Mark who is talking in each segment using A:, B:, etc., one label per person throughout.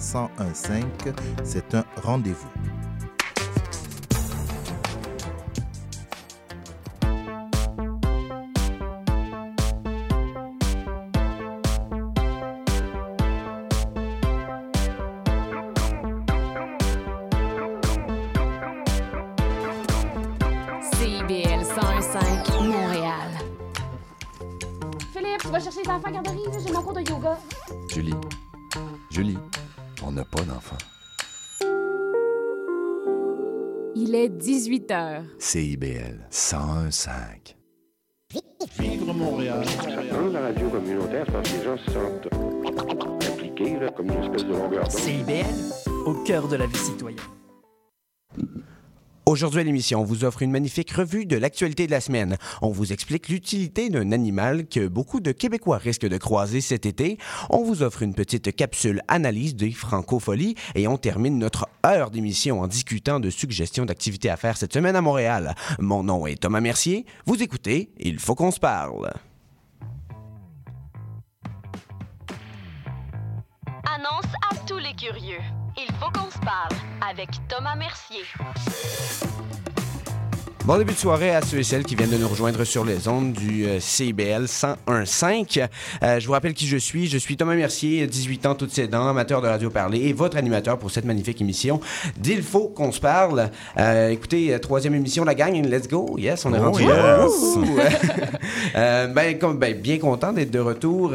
A: 101.5. C'est un rendez-vous.
B: 18 h.
C: CIBL 101.5.
D: Vivre Montréal.
E: Dans la radio communautaire, c'est parce que les gens se sentent impliqués, là, comme une espèce de longueur d'onde.
F: CIBL, au cœur de la vie citoyenne.
G: Aujourd'hui à l'émission, on vous offre une magnifique revue de l'actualité de la semaine. On vous explique l'utilité d'un animal que beaucoup de Québécois risquent de croiser cet été. On vous offre une petite capsule analyse des francopholies et on termine notre heure d'émission en discutant de suggestions d'activités à faire cette semaine à Montréal. Mon nom est Thomas Mercier. Vous écoutez Il faut qu'on se parle.
H: Annonce à tous les curieux. Il faut qu'on se parle avec Thomas Mercier.
G: Bon début de soirée à ceux et celles qui viennent de nous rejoindre sur les ondes du euh, CIBL 101.5. Euh, je vous rappelle qui je suis. Je suis Thomas Mercier, 18 ans, toutes ses dents, amateur de radio parler et votre animateur pour cette magnifique émission d'Il faut qu'on se parle. Euh, écoutez, troisième émission, la gang, let's go. Yes, on est
A: Oh,
G: rendu
A: yes.
G: là. Euh, ben, comme, ben, bien content d'être de retour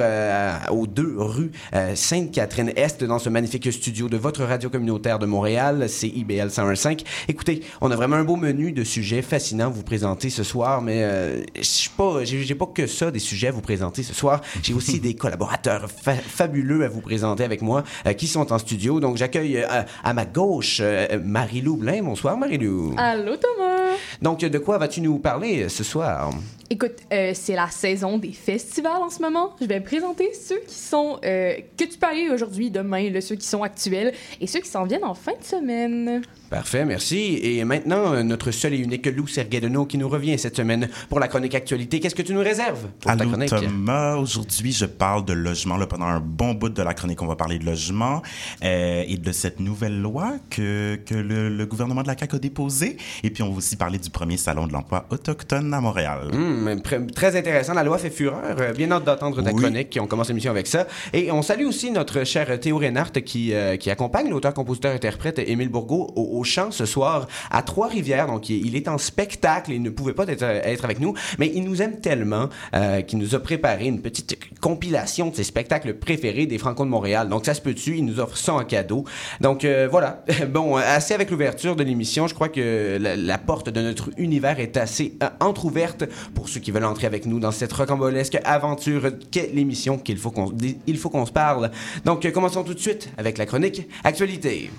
G: aux deux rues Sainte-Catherine-Est dans ce magnifique studio de votre radio communautaire de Montréal, CIBL 101.5. Écoutez, on a vraiment un beau menu de sujets fascinants à vous présenter ce soir, mais euh, je suis pas, j'ai pas que ça des sujets à vous présenter ce soir. J'ai aussi des collaborateurs fa- fabuleux à vous présenter avec moi euh, qui sont en studio. Donc j'accueille euh, à ma gauche euh, Marie-Lou Blain. Bonsoir Marie-Lou.
I: Allô Thomas!
G: Donc de quoi vas-tu nous parler ce soir?
I: Écoute, euh, c'est la saison des festivals en ce moment. Je vais présenter ceux qui sont euh, que tu peux aller aujourd'hui, demain, là, ceux qui sont actuels et ceux qui s'en viennent en fin de semaine.
G: Parfait, merci. Et maintenant, euh, notre seul et unique Lou Serguedeno qui nous revient cette semaine pour la chronique actualité. Qu'est-ce que tu nous réserves pour ta chronique?
D: Thomas, aujourd'hui je parle de logement. Là, pendant un bon bout de la chronique, on va parler de logement euh, et de cette nouvelle loi que, que le, le gouvernement de la CAQ a déposée. Et puis on va aussi parler du premier salon de l'emploi autochtone à Montréal.
G: Hum, très intéressant. La loi fait fureur. Euh, Bien hâte d'entendre ta
D: Oui.
G: chronique. On commence l'émission avec ça. Et on salue aussi notre cher Théo Reinhardt qui, euh, qui accompagne l'auteur, compositeur, interprète Émile Bourgault au, au chant ce soir à Trois-Rivières. Donc, il, il est en spectacle. Il ne pouvait pas être, être avec nous, mais il nous aime tellement euh, qu'il nous a préparé une petite compilation de ses spectacles préférés des Franco de Montréal. Donc, ça se peut-tu? Il nous offre ça en cadeau. Donc, euh, voilà. Bon, assez avec l'ouverture de l'émission. Je crois que la, la porte de notre univers est assez entrouverte pour ceux qui veulent entrer avec nous dans cette rocambolesque aventure qu'est l'émission qu'il faut qu'on faut qu'on se parle. Donc, euh, commençons tout de suite avec la chronique Actualité.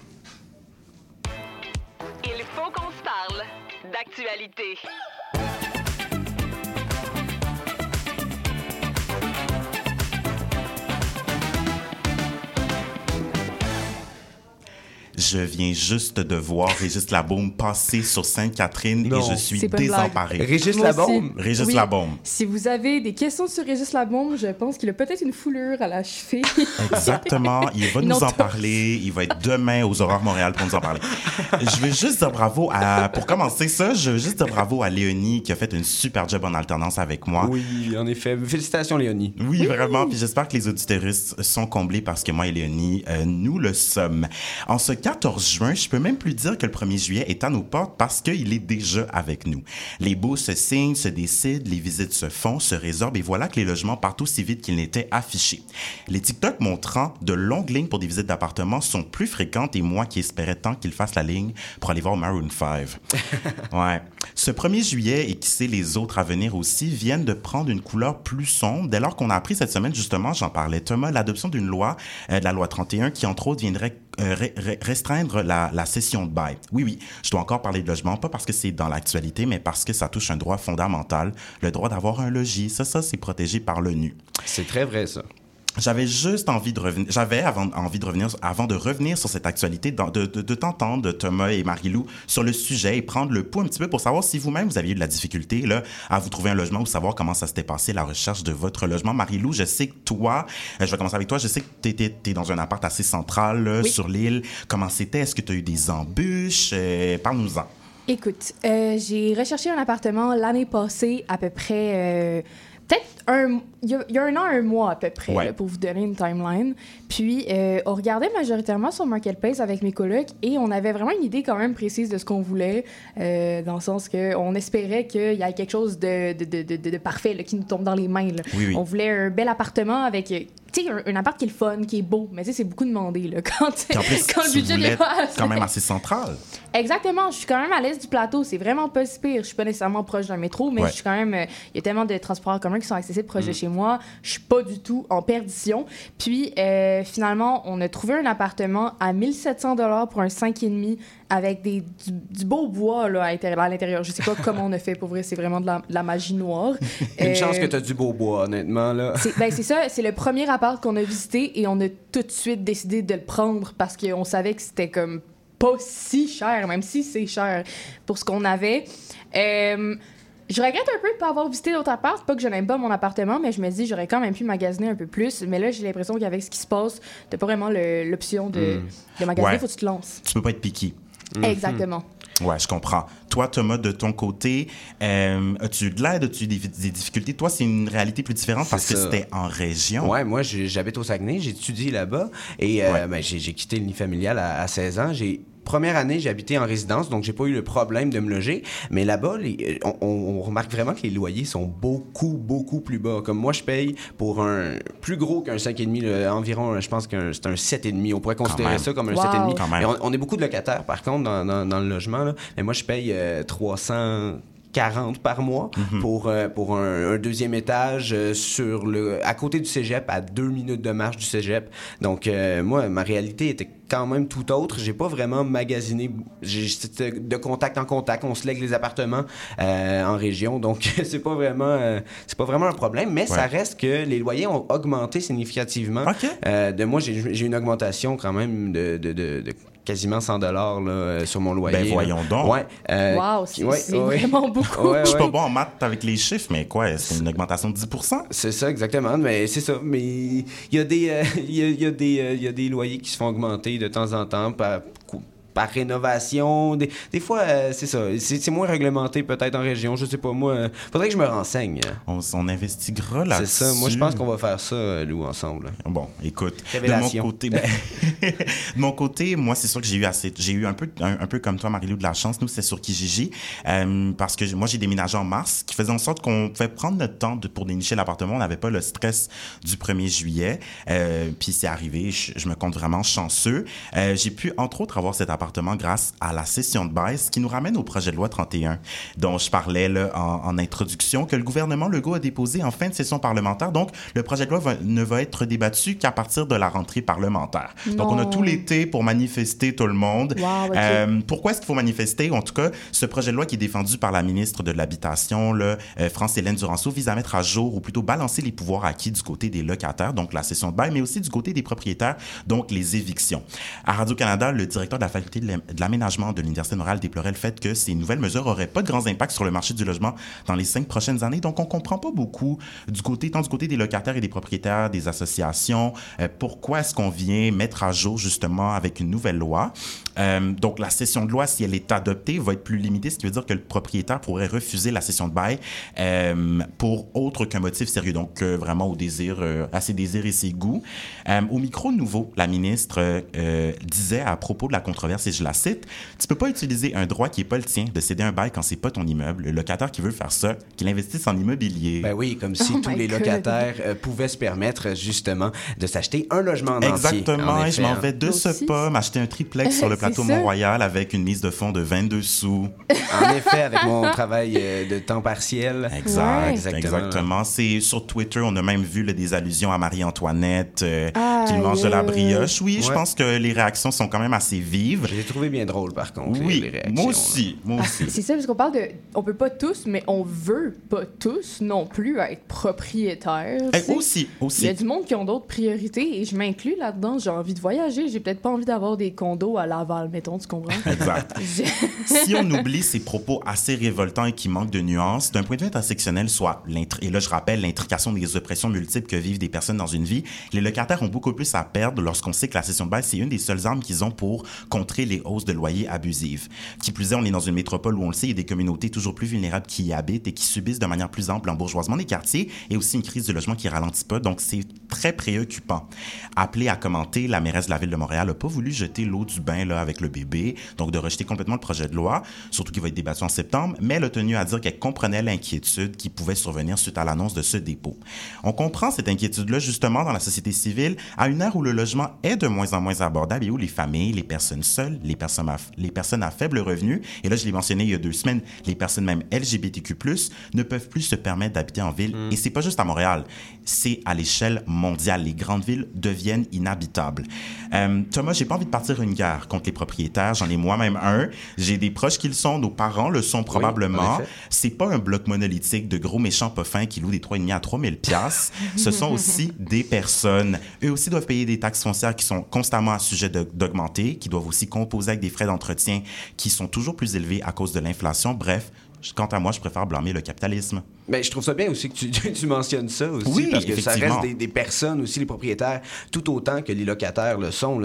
H: Il faut qu'on se parle d'actualité.
D: Je viens juste de voir Régis Labaume passer sur Sainte-Catherine et je suis
I: C'est pas une blague.
D: désemparé.
G: Régis. Labaume.
D: Régis
I: Oui.
D: Labaume.
I: Si vous avez des questions sur Régis Labaume, je pense qu'il a peut-être une foulure à la cheville.
D: Exactement. Il va nous en parler. Il va être demain aux Aurores Montréal pour nous en parler. Je veux juste dire bravo à, pour commencer ça, je veux juste dire bravo à Léonie qui a fait une super job en alternance avec moi.
G: Oui, en effet. Félicitations, Léonie.
D: Oui, vraiment. Puis j'espère que les auditeuristes sont comblés parce que moi et Léonie, euh, nous le sommes. En ce 14 juin, je peux même plus dire que le 1er juillet est à nos portes parce qu'il est déjà avec nous. Les baux se signent, se décident, les visites se font, se résorbent et voilà que les logements partent aussi vite qu'ils n'étaient affichés. Les TikTok montrant de longues lignes pour des visites d'appartements sont plus fréquentes et moi qui espérais tant qu'ils fassent la ligne pour aller voir Maroon 5. ouais. Ce 1er juillet et qui sait les autres à venir aussi viennent de prendre une couleur plus sombre dès lors qu'on a appris cette semaine, justement, j'en parlais, Thomas, l'adoption d'une loi, euh, de la loi 31, qui entre autres viendrait restreindre la, la cession de bail. Oui, oui, je dois encore parler de logement, pas parce que c'est dans l'actualité, mais parce que ça touche un droit fondamental, le droit d'avoir un logis. Ça, ça, c'est protégé par l'ONU.
G: C'est très vrai, ça.
D: J'avais juste envie de revenir. J'avais envie de revenir avant de revenir sur cette actualité, de, de, de t'entendre, Thomas et Marie-Lou, sur le sujet et prendre le pouls un petit peu pour savoir si vous-même vous aviez eu de la difficulté là à vous trouver un logement ou savoir comment ça s'était passé la recherche de votre logement. Marie-Lou, je sais que toi, euh, je vais commencer avec toi. Je sais que t'étais t'es dans un appart assez central là,
I: Oui.
D: sur l'île. Comment c'était? Est-ce que tu as eu des embûches? Euh, Parle-nous-en.
I: Écoute, euh, j'ai recherché un appartement l'année passée, à peu près. euh, Peut-être un, il y, a, il y a un an, un mois à peu près,
D: Ouais.
I: là, pour vous donner une timeline. Puis, euh, on regardait majoritairement sur Marketplace avec mes colocs et on avait vraiment une idée quand même précise de ce qu'on voulait, euh, dans le sens que on espérait qu'il y ait quelque chose de, de, de, de- parfait là, qui nous tombe dans les mains. là.
D: Oui, oui.
I: On voulait un bel appartement avec, tu sais, un, un appart qui est le fun, qui est beau, mais tu sais, c'est beaucoup demandé là, quand,
D: Puis en plus,
I: quand le budget n'est pas assez.
D: quand même assez central.
I: Exactement, je suis quand même à l'est du plateau, c'est vraiment pas si pire. Je suis pas nécessairement proche d'un métro, mais
D: Ouais.
I: je suis quand même. euh, Il y a tellement de transports en commun qui sont accessibles proche
D: Mm.
I: de chez moi. Je suis pas du tout en perdition. Puis euh, finalement, on a trouvé un appartement à 1700 dollars pour un 5,5 avec des, du, du beau bois là, à l'intérieur-. Je sais pas comment on a fait pour vrai, c'est vraiment de la, de la magie noire.
G: Une
I: Euh,
G: chance que tu as du beau bois, honnêtement. Là.
I: c'est ben, c'est ça, c'est le premier appart qu'on a visité et on a tout de suite décidé de le prendre parce qu'on savait que c'était comme pas si cher, même si c'est cher pour ce qu'on avait. Euh, je regrette un peu de pas avoir visité d'autres apparts. Pas que je n'aime pas mon appartement, mais je me dis j'aurais quand même pu magasiner un peu plus. Mais là, j'ai l'impression qu'avec ce qui se passe, t'as pas vraiment l'option de, de magasiner.
D: Ouais.
I: Faut que tu te lances.
D: Tu peux pas être piqué.
I: Exactement.
D: Ouais, je comprends. Toi, Thomas, de ton côté, euh, as-tu de l'aide, as-tu des, des difficultés? Toi, c'est une réalité plus différente parce que c'était en région.
G: Ouais, moi, j'habite au Saguenay, j'ai étudié là-bas et euh,
D: Ouais.
G: ben, j'ai j'ai quitté le nid familial à, à 16 ans. J'ai Première année, j'ai habité en résidence, donc j'ai pas eu le problème de me loger. Mais là-bas, les- on, remarque vraiment que les loyers sont beaucoup, beaucoup plus bas. Comme moi, je paye pour un plus gros qu'un 5,5, là, environ, je pense que c'est un 7,5. On pourrait considérer ça comme un
I: Wow.
G: 7,5.
D: Quand même.
G: Mais on, on est beaucoup de locataires, par contre, dans, dans- dans le logement. Là. Mais moi, je paye euh, 300... 40 par mois
D: Mhm.
G: pour, euh, pour un, un deuxième étage euh, sur le, à côté du cégep, à deux minutes de marche du cégep. Donc, euh, moi, ma réalité était quand même tout autre. J'ai pas vraiment magasiné. C'était de contact en contact. On se lègue les appartements en région. Donc, c'est pas vraiment c'est pas vraiment un problème. Mais ça reste que les loyers ont augmenté significativement. De moi, j'ai j'ai une augmentation quand même de, de, de- de quasiment 100 dollars là, euh, sur mon loyer.
D: Ben,
G: là.
D: voyons donc.
G: Ouais. euh,
I: Wow, c'est
G: ouais,
I: c'est
G: ouais.
I: vraiment beaucoup.
G: Ouais,
D: Je suis pas bon en maths avec les chiffres, mais quoi, c'est une augmentation de 10%
G: C'est ça, exactement. Mais c'est ça. Mais il y a des, euh, il y a, il y a des, euh, il y a des loyers qui se font augmenter de temps en temps par, par rénovation. Des, des fois, euh, c'est ça. C'est c'est moins réglementé peut-être en région. Je sais pas. Moi, euh, faudrait que je me renseigne.
D: On, on investiguera
G: C'est
D: là-dessus.
G: ça. Moi, je pense qu'on va faire ça, euh, Lou, ensemble.
D: Bon, écoute, de mon côté, ben, de mon côté, moi, c'est sûr que j'ai eu assez, j'ai eu un peu, un, un peu comme toi, Marie-Lou, de la chance. Nous, c'est sur Kijiji, euh, parce que moi, j'ai déménagé en mars, qui faisait en sorte qu'on pouvait prendre notre temps de, pour dénicher l'appartement. On n'avait pas le stress du 1er juillet. Euh, puis c'est arrivé. Je, je me compte vraiment chanceux. J'ai pu, entre autres, avoir cet appartement grâce à la session de baisse, qui nous ramène au projet de loi 31, dont je parlais là, en, en introduction, que le gouvernement Legault a déposé en fin de session parlementaire. Donc, le projet de loi va- ne va être débattu qu'à partir de la rentrée parlementaire. Donc, on a tout l'été pour manifester tout le monde.
I: Wow.
D: Euh, pourquoi est-ce qu'il faut manifester? En tout cas, ce projet de loi qui est défendu par la ministre de l'Habitation, euh, France-Hélène Duranceau, vise à mettre à jour, ou plutôt balancer les pouvoirs acquis du côté des locataires, donc la cession de bail, mais aussi du côté des propriétaires, donc les évictions. À Radio-Canada, le directeur de la faculté de l'am- de l'aménagement de l'Université de Montréal déplorait le fait que ces nouvelles mesures n'auraient pas de grands impacts sur le marché du logement dans les cinq prochaines années. Donc, on comprend pas beaucoup du côté, tant du côté des locataires et des propriétaires, des associations, euh, pourquoi est-ce qu'on vient mettre à jour justement avec une nouvelle loi. Euh, donc, la cession de loi, si elle est adoptée, va être plus limitée, ce qui veut dire que le propriétaire pourrait refuser la cession de bail euh, pour autre qu'un motif sérieux. Donc, euh, vraiment au désir, euh, à ses désirs et ses goûts. Euh, au micro nouveau, la ministre disait à propos de la controverse, et je la cite, tu peux pas utiliser un droit qui est pas le tien de céder un bail quand c'est pas ton immeuble. Le locataire qui veut faire ça, qu'il investisse en immobilier.
G: Ben oui, comme si
I: Oh
G: tous
I: my
G: les locataires euh, pouvaient se permettre justement de s'acheter un logement en entier.
D: Exactement,
G: En
D: et je m'en
G: hein.
D: vais de ce
I: Aussi.
D: pas m'acheter un triplex sur le plateau. Mont-Royal avec une mise de fonds de 22 sous.
G: En effet, avec mon travail euh, de temps partiel.
D: Exact,
I: Ouais.
G: Exactement.
D: C'est sur Twitter, on a même vu là, des allusions à Marie-Antoinette. euh,
I: Ah,
D: qu'il mange de la brioche. Oui, je pense que les réactions sont quand même assez vives.
G: Je l'ai trouvé bien drôle, par contre, les-
D: Oui,
G: les réactions.
D: moi
G: là.
D: aussi, moi
I: Ah,
D: aussi.
I: c'est ça, parce qu'on parle de. On peut pas tous, mais on veut pas tous non plus être propriétaires.
D: Eh,
I: sais.
D: aussi,
I: Il y a
D: aussi.
I: du monde qui ont d'autres priorités et je m'inclus là-dedans. J'ai envie de voyager. J'ai peut-être pas envie d'avoir des condos à Laval, mettons, tu comprends?
D: Exact. Si on oublie ces propos assez révoltants et qui manquent de nuances, d'un point de vue intersectionnel, soit, et là je rappelle l'intrication des oppressions multiples que vivent des personnes dans une vie, les locataires ont beaucoup plus à perdre lorsqu'on sait que la session de bail, c'est une des seules armes qu'ils ont pour contrer les hausses de loyers abusives. Qui plus est, on est dans une métropole où on le sait, il y a des communautés toujours plus vulnérables qui y habitent et qui subissent de manière plus ample l'embourgeoisement des quartiers et aussi une crise du logement qui ralentit pas. Donc c'est très préoccupant. Appelé à commenter, la mairesse de la ville de Montréal n'a pas voulu jeter l'eau du bain là, avec le bébé, donc de rejeter complètement le projet de loi, surtout qu'il va être débattu en septembre, mais elle a tenu à dire qu'elle comprenait l'inquiétude qui pouvait survenir suite à l'annonce de ce dépôt. On comprend cette inquiétude-là justement dans la société civile à une ère où le logement est de moins en moins abordable et où les familles, les personnes seules, les personnes à, les personnes à faible revenu, et là je l'ai mentionné il y a deux semaines, les personnes même LGBTQ+, ne peuvent plus se permettre d'habiter en ville. Et c'est pas juste à Montréal, c'est à l'échelle mondiale. Les grandes villes deviennent inhabitables. Euh, Thomas, j'ai pas envie de partir une guerre contre les propriétaires. J'en ai moi-même un. J'ai des proches qui le sont. Nos parents le sont probablement.
G: effet.
D: c'est pas un bloc monolithique de gros méchants pas fins qui louent des 3,5 à 3000 piastres. Ce sont aussi des personnes. Eux aussi doivent payer des taxes foncières qui sont constamment à sujet d'augmenter, qui doivent aussi composer avec des frais d'entretien qui sont toujours plus élevés à cause de l'inflation. Bref, quant à moi, je préfère blâmer le capitalisme.
G: Mais je trouve ça bien aussi que tu, tu mentionnes ça aussi,
D: Oui,
G: parce que ça reste des, des personnes aussi, les propriétaires, tout autant que les locataires le sont.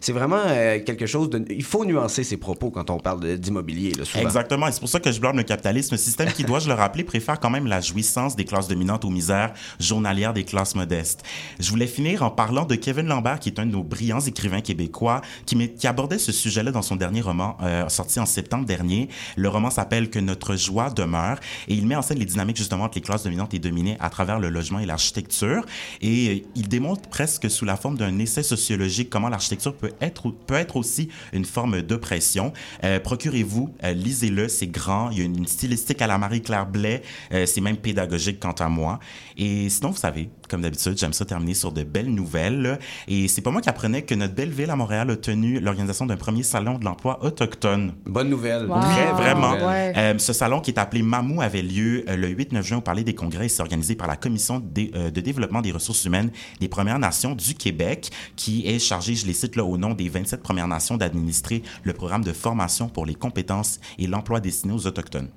G: C'est vraiment euh, quelque chose de... Il faut nuancer ses propos quand on parle d'immobilier.
D: Exactement. Et c'est pour ça que je blâme le capitalisme. Un système qui, dois-je le rappeler, préfère quand même la jouissance des classes dominantes aux misères journalières des classes modestes. Je voulais finir en parlant de Kevin Lambert, qui est un de nos brillants écrivains québécois, qui abordait ce sujet-là dans son dernier roman, euh, sorti en septembre dernier. Le roman s'appelle Que notre joie demeure et il met en scène les dynamiques justement entre les classes dominantes et dominées à travers le logement et l'architecture. Et euh, il démontre presque sous la forme d'un essai sociologique comment l'architecture peut être, peut être aussi une forme d'oppression. Euh, Procurez-vous, euh, lisez-le, c'est grand. Il y a une stylistique à la Marie-Claire Blais. Euh, c'est même pédagogique quant à moi. Et sinon, vous savez, comme d'habitude, j'aime ça terminer sur de belles nouvelles. Et c'est pas moi qui apprenais que notre belle ville à Montréal a tenu l'organisation d'un premier salon de l'emploi autochtone.
G: Bonne nouvelle.
I: Wow.
D: Très, vraiment.
I: Ouais.
D: Euh, ce salon qui est appelé Mamou avait lieu euh, le 8-9 juin au Palais des Congrès c'est organisé par la Commission dé- euh, de développement des ressources humaines des Premières Nations du Québec qui est chargée, je les cite là, au nom des 27 Premières Nations d'administrer le programme de formation pour les compétences et l'emploi destiné aux Autochtones.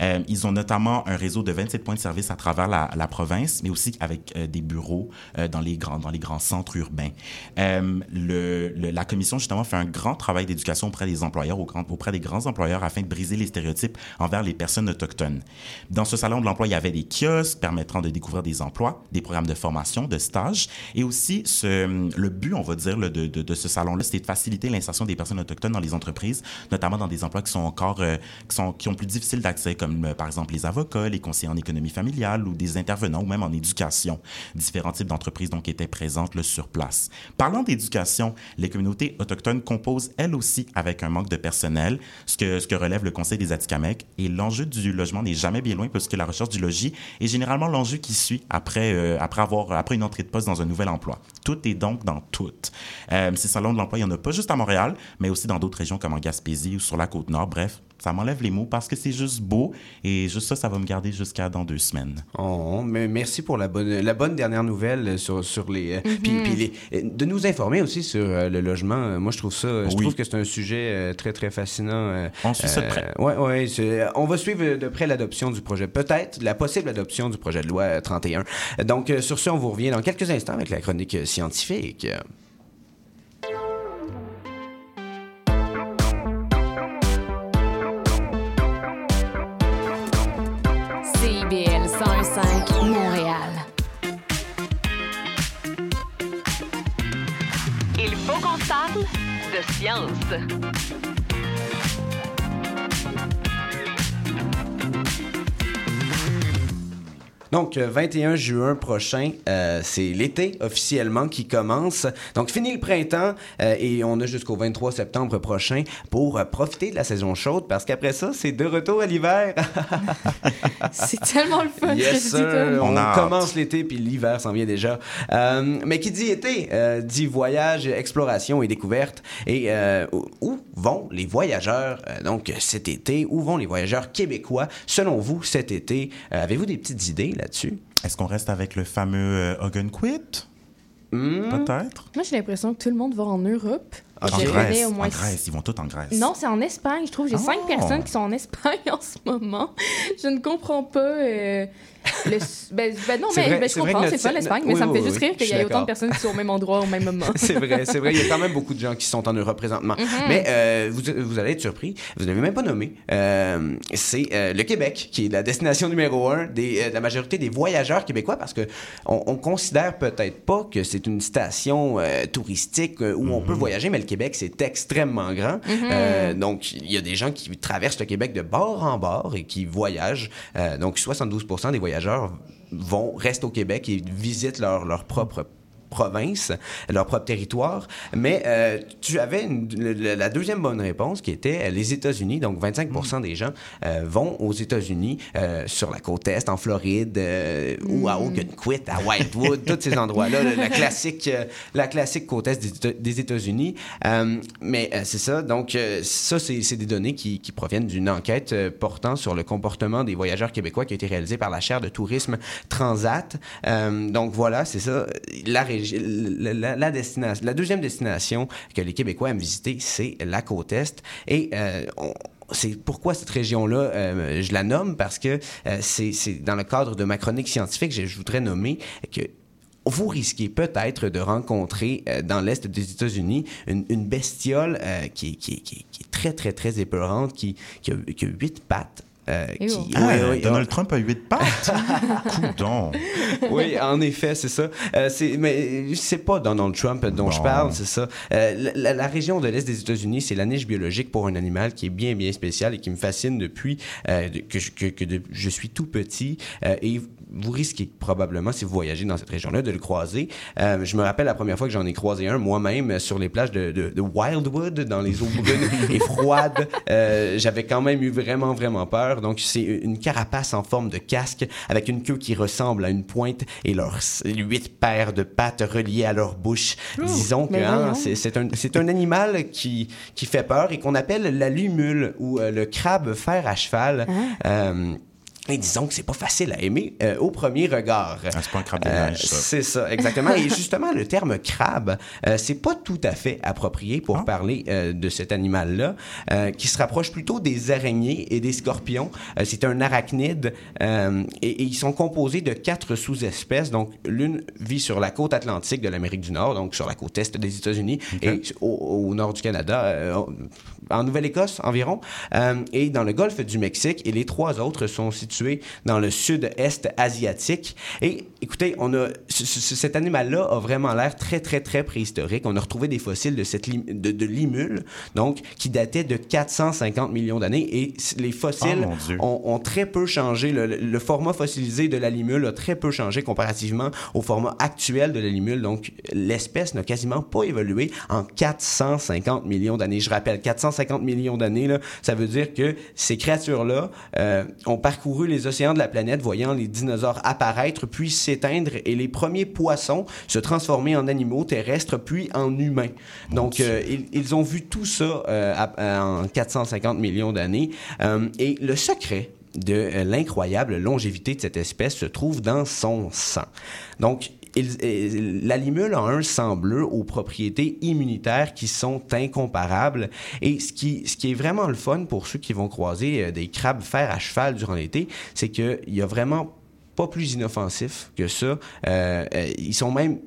D: Euh, ils ont notamment un réseau de 27 points de service à travers la, province, mais aussi avec euh, des bureaux euh, dans, les grands, dans les grands centres urbains. La commission, justement, fait un grand travail d'éducation auprès des employeurs, auprès des grands employeurs, afin de briser les stéréotypes envers les personnes autochtones. Dans ce salon de l'emploi, il y avait des kiosques permettant de découvrir des emplois, des programmes de formation, de stages, et aussi le but, on va dire, de, de, ce salon-là, c'était de faciliter l'insertion des personnes autochtones dans les entreprises, notamment dans des emplois qui sont encore, qui, sont, qui ont plus difficile d'accès, comme euh, par exemple les avocats, les conseillers en économie familiale ou des intervenants ou même en éducation. Différents types d'entreprises donc étaient présentes là, sur place. Parlant d'éducation, les communautés autochtones composent elles aussi avec un manque de personnel, ce que, relève le Conseil des Atikamekw. Et l'enjeu du logement n'est jamais bien loin parce que la recherche du logis est généralement l'enjeu qui suit après, euh, après, avoir, après une entrée de poste dans un nouvel emploi. Tout est donc dans tout. Euh, ces salons de l'emploi, il n'y en a pas juste à Montréal, mais aussi dans d'autres régions comme en Gaspésie ou sur la Côte-Nord. Bref, ça m'enlève les mots parce que c'est juste beau et juste ça, ça va me garder jusqu'à dans deux semaines.
G: Oh, mais merci pour la bonne, la bonne dernière nouvelle sur, sur les. euh,
I: Mm-hmm.
G: puis, puis les- euh, de nous informer aussi sur euh, le logement. Euh, Moi, je trouve ça. Je
D: Oui.
G: trouve que c'est un sujet euh, très, très fascinant. euh,
D: On suit ça de près.
G: ouais, ouais. On va suivre de près l'adoption du projet. Peut-être la possible adoption du projet de loi euh, 31. Donc, euh, sur ce, on vous revient dans quelques instants avec la chronique euh, scientifique.
B: Montréal.
H: Il faut qu'on parle de science.
G: Donc, euh, 21 juin prochain, euh, c'est l'été officiellement qui commence. Donc, fini le printemps euh, et on a jusqu'au 23 septembre prochain pour euh, profiter de la saison chaude parce qu'après ça, c'est de retour à l'hiver.
I: C'est tellement le fun.
G: Yes, On
D: On
G: commence l'été puis l'hiver s'en vient déjà. Euh, mais qui dit été euh, dit voyage, exploration et découverte. Et euh, où- où vont les voyageurs euh, donc cet été? Où vont les voyageurs québécois selon vous cet été? Euh, Avez-vous des petites idées là-dessus
D: Est-ce qu'on reste avec le fameux euh, Hug Quit?
G: Hmm?
D: Peut-être.
I: Moi, j'ai l'impression que tout le monde va en Europe.
G: En
D: Grèce.
I: connais au moins
D: En Grèce. Ils vont tous en Grèce.
I: Non, c'est en Espagne, je trouve. J'ai cinq
D: Oh.
I: personnes qui sont en Espagne en ce moment. Je ne comprends pas. euh, le... ben, ben non, mais
G: vrai-
I: ben,
G: c'est
I: je comprends, c'est
G: notre-
I: l'Espagne,
G: oui,
I: mais ça me
G: oui,
I: fait juste rire qu'il y ait autant de personnes qui sont au même endroit au même moment.
G: C'est vrai, c'est vrai. Il y a quand même beaucoup de gens qui sont en Europe présentement. Mais euh, vous, vous allez être surpris. Vous n'avez même pas nommé. Euh, c'est euh, le Québec qui est la destination numéro un des, euh, de la majorité des voyageurs québécois parce que on, on considère peut-être pas que c'est une station euh, touristique où on peut voyager, mais le Québec c'est extrêmement grand. Euh, donc il y a des gens qui traversent le Québec de bord en bord et qui voyagent. Euh, donc 72% des voyageurs vont restent au Québec et visitent leur, leur propre province, leur propre territoire. Mais euh, tu avais une- le- la deuxième bonne réponse qui était euh, les États-Unis. Donc 25 des gens euh, vont aux États-Unis, euh, sur la côte Est, en Floride, euh, ou à Ogunquit, à Whitewood, tous ces endroits-là, la, la classique, euh, la classique côte Est des, Éta- des États-Unis. Euh, mais euh, c'est ça. Donc euh, ça, c'est c'est des données qui, qui proviennent d'une enquête euh, portant sur le comportement des voyageurs québécois qui a été réalisée par la chaire de tourisme Transat. Euh, donc voilà, c'est ça. La, régi- la, deuxième destination que les Québécois aiment visiter, c'est la côte Est. Et euh, c'est pourquoi cette région-là, euh, je la nomme parce que euh, c'est dans le cadre de ma chronique scientifique, je, je voudrais nommer que vous risquez peut-être de rencontrer dans l'Est des États-Unis une, bestiole qui, est- qui, est- très, très, très épeurante, qui a huit pattes. Euh, qui,
D: Ah,
G: oui, oui,
D: Donald Trump a huit pattes. Coudon.
G: oui, en effet, c'est ça. Euh, c'est, mais c'est pas Donald Trump dont je parle, c'est ça. Euh, la, région de l'Est des États-Unis, c'est la niche biologique pour un animal qui est bien, bien spécial et qui me fascine depuis euh, que, je, que, que de- je suis tout petit. Euh, et vous risquez probablement, si vous voyagez dans cette région-là, de le croiser. Euh, je me rappelle la première fois que j'en ai croisé un moi-même euh, sur les plages de, de- de Wildwood, dans les eaux brunes et froides. Euh, J'avais quand même eu vraiment, vraiment peur. Donc, c'est une carapace en forme de casque avec une queue qui ressemble à une pointe et leurs huit paires de pattes reliées à leur bouche. Disons que hein, c'est un, un animal qui, qui fait peur et qu'on appelle la lumule ou euh, le crabe fer à cheval. Euh, et disons que c'est pas facile à aimer euh, au premier regard.
D: Ah, c'est pas un crabe de
G: Euh,
D: neige, ça.
G: c'est ça, exactement. Et justement, le terme crabe, euh, c'est pas tout à fait approprié pour
D: Ah.
G: parler euh, de cet animal-là, euh, qui se rapproche plutôt des araignées et des scorpions. Euh, c'est un arachnide euh, et, et ils sont composés de quatre sous-espèces. Donc, l'une vit sur la côte atlantique de l'Amérique du Nord, donc sur la côte est des États-Unis et au, au nord du Canada, euh, en Nouvelle-Écosse environ, euh, et dans le golfe du Mexique. Et les trois autres sont situés dans le sud-est asiatique. Et écoutez, on a ce- ce- cet animal-là a vraiment l'air très très très préhistorique. On a retrouvé des fossiles de cette lim- de, de limule, donc qui dataient de 450 millions d'années. Et les fossiles
D: Oh,
G: ont, ont très peu changé. Le, le format fossilisé de la limule a très peu changé comparativement au format actuel de la limule. Donc, l'espèce n'a quasiment pas évolué en 450 millions d'années. Je rappelle, 450 millions d'années, là, ça veut dire que ces créatures-là euh, ont parcouru les océans de la planète, voyant les dinosaures apparaître, puis s'éteindre, et les premiers poissons se transformer en animaux terrestres, puis en humains. Donc, euh, ils, ils ont vu tout ça euh, à- en 450 millions d'années. Euh, et le secret de l'incroyable longévité de cette espèce se trouve dans son sang. Donc, il- euh, la limule a un sang bleu aux propriétés immunitaires qui sont incomparables. Et ce qui, ce qui est vraiment le fun pour ceux qui vont croiser euh, des crabes fer à cheval durant l'été, c'est qu'il y a vraiment pas plus inoffensif que ça. Euh, euh, ils sont même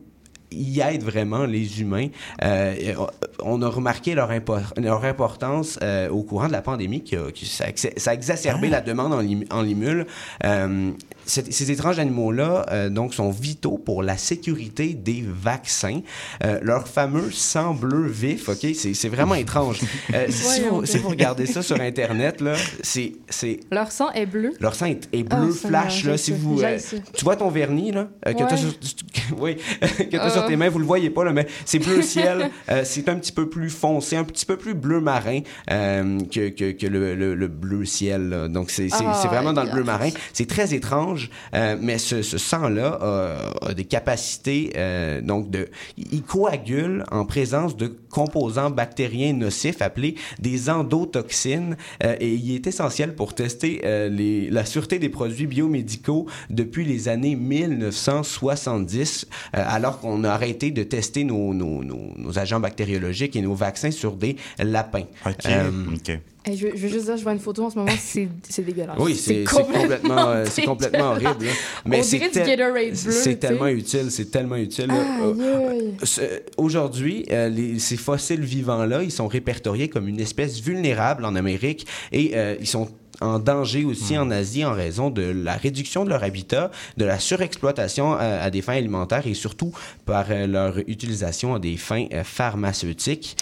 G: y aident vraiment les humains. Euh, on a remarqué leur, impor- leur importance euh, au courant de la pandémie, qui, a- qui- ça, a ex- ça a exacerbé la demande en, lim- en limule. Euh, ces, ces étranges animaux-là euh, donc sont vitaux pour la sécurité des vaccins. Euh, leur fameux sang bleu vif, ok, c'est c'est vraiment étrange. Euh, si, vous, si vous regardez ça sur internet là, c'est c'est
I: Leur sang est bleu?
G: leur sang est, est
I: Ah,
G: bleu
I: ça
G: flash là. Si vous, euh, tu vois ton vernis là, euh, que
I: Ouais.
G: sur, oui, que t'as sur
I: Ah.
G: tes mains, vous le voyez pas là, mais c'est bleu ciel. euh, c'est un petit peu plus foncé, un petit peu plus bleu marin euh, que, que, que le, le, le bleu ciel. là. Donc c'est c'est-
I: Ah,
G: c'est vraiment dans le bleu marin. C'est très étrange, euh, mais ce, ce sang-là a, a des capacités, euh, donc de, il coagule en présence de composants bactériens nocifs appelés des endotoxines, euh, et il est essentiel pour tester euh, les, la sûreté des produits biomédicaux depuis les années 1970, euh, alors qu'on a arrêté de tester nos, nos, nos, nos agents bactériologiques et nos vaccins sur des lapins.
D: OK.
G: Euh,
D: OK.
I: Hey, je, veux- je veux juste dire, je vois une photo en ce moment, c'est dégueulasse.
G: Oui, c'est complètement, c'est complètement horrible. là. Mais
I: On
G: c'est
I: dirait du
G: tel-
I: Gatorade bleu,
G: C'est tellement utile, c'est tellement utile. Euh, ce- Aujourd'hui, euh, ces fossiles vivants-là, ils sont répertoriés comme une espèce vulnérable en Amérique et euh, ils sont en danger aussi en Asie en raison de la réduction de leur habitat, de la surexploitation euh, à des fins alimentaires et surtout par euh, leur utilisation à des fins euh, pharmaceutiques.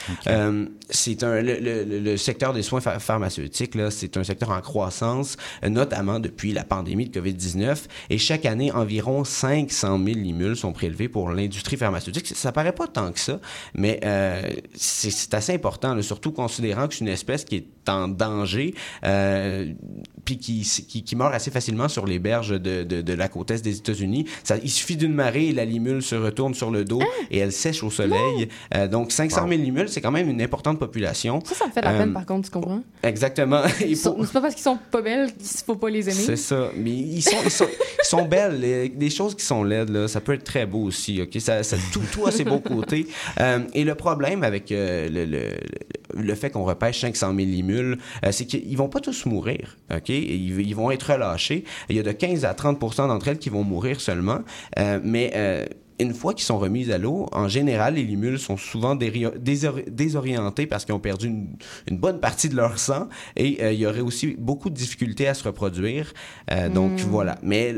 G: C'est un le, le- le- le secteur des soins pha- pharmaceutiques là, c'est un secteur en croissance, notamment depuis la pandémie de Covid-19 et chaque année environ 500 000 limules sont prélevés pour l'industrie pharmaceutique. Ça, ça paraît pas tant que ça, mais c'est c'est assez important, là, surtout considérant que c'est une espèce qui est en danger, euh, puis qui, qui, qui meurt assez facilement sur les berges de, de, de la côte est des États-Unis. Ça, il suffit d'une marée et la limule se retourne sur le dos et elle sèche au soleil. Euh, donc 500 000 limules, c'est quand même une importante population.
I: Ça, ça me fait de la
G: Euh,
I: peine, par contre, tu comprends?
G: Exactement.
I: Sont- C'est pas parce qu'ils sont pas belles qu'il faut pas les aimer.
G: c'est ça. Mais ils sont, ils sont, ils sont belles. Les, des choses qui sont laides, là, ça peut être très beau aussi. Ok, ça, ça- tout, tout a ses beaux côtés. Euh, et le problème avec euh, le, le, le- le fait qu'on repêche 500 000 limules, euh, c'est qu'ils vont pas tous mourir. Ok, ils vont être relâchés. Il y a de 15 à 30 d'entre elles qui vont mourir seulement. Euh, mais euh, une fois qu'ils sont remises à l'eau, en général, les limules sont souvent déri- désori- désorientées parce qu'ils ont perdu une, une bonne partie de leur sang et euh, il y aurait aussi beaucoup de difficultés à se reproduire. Euh, Donc voilà. Mais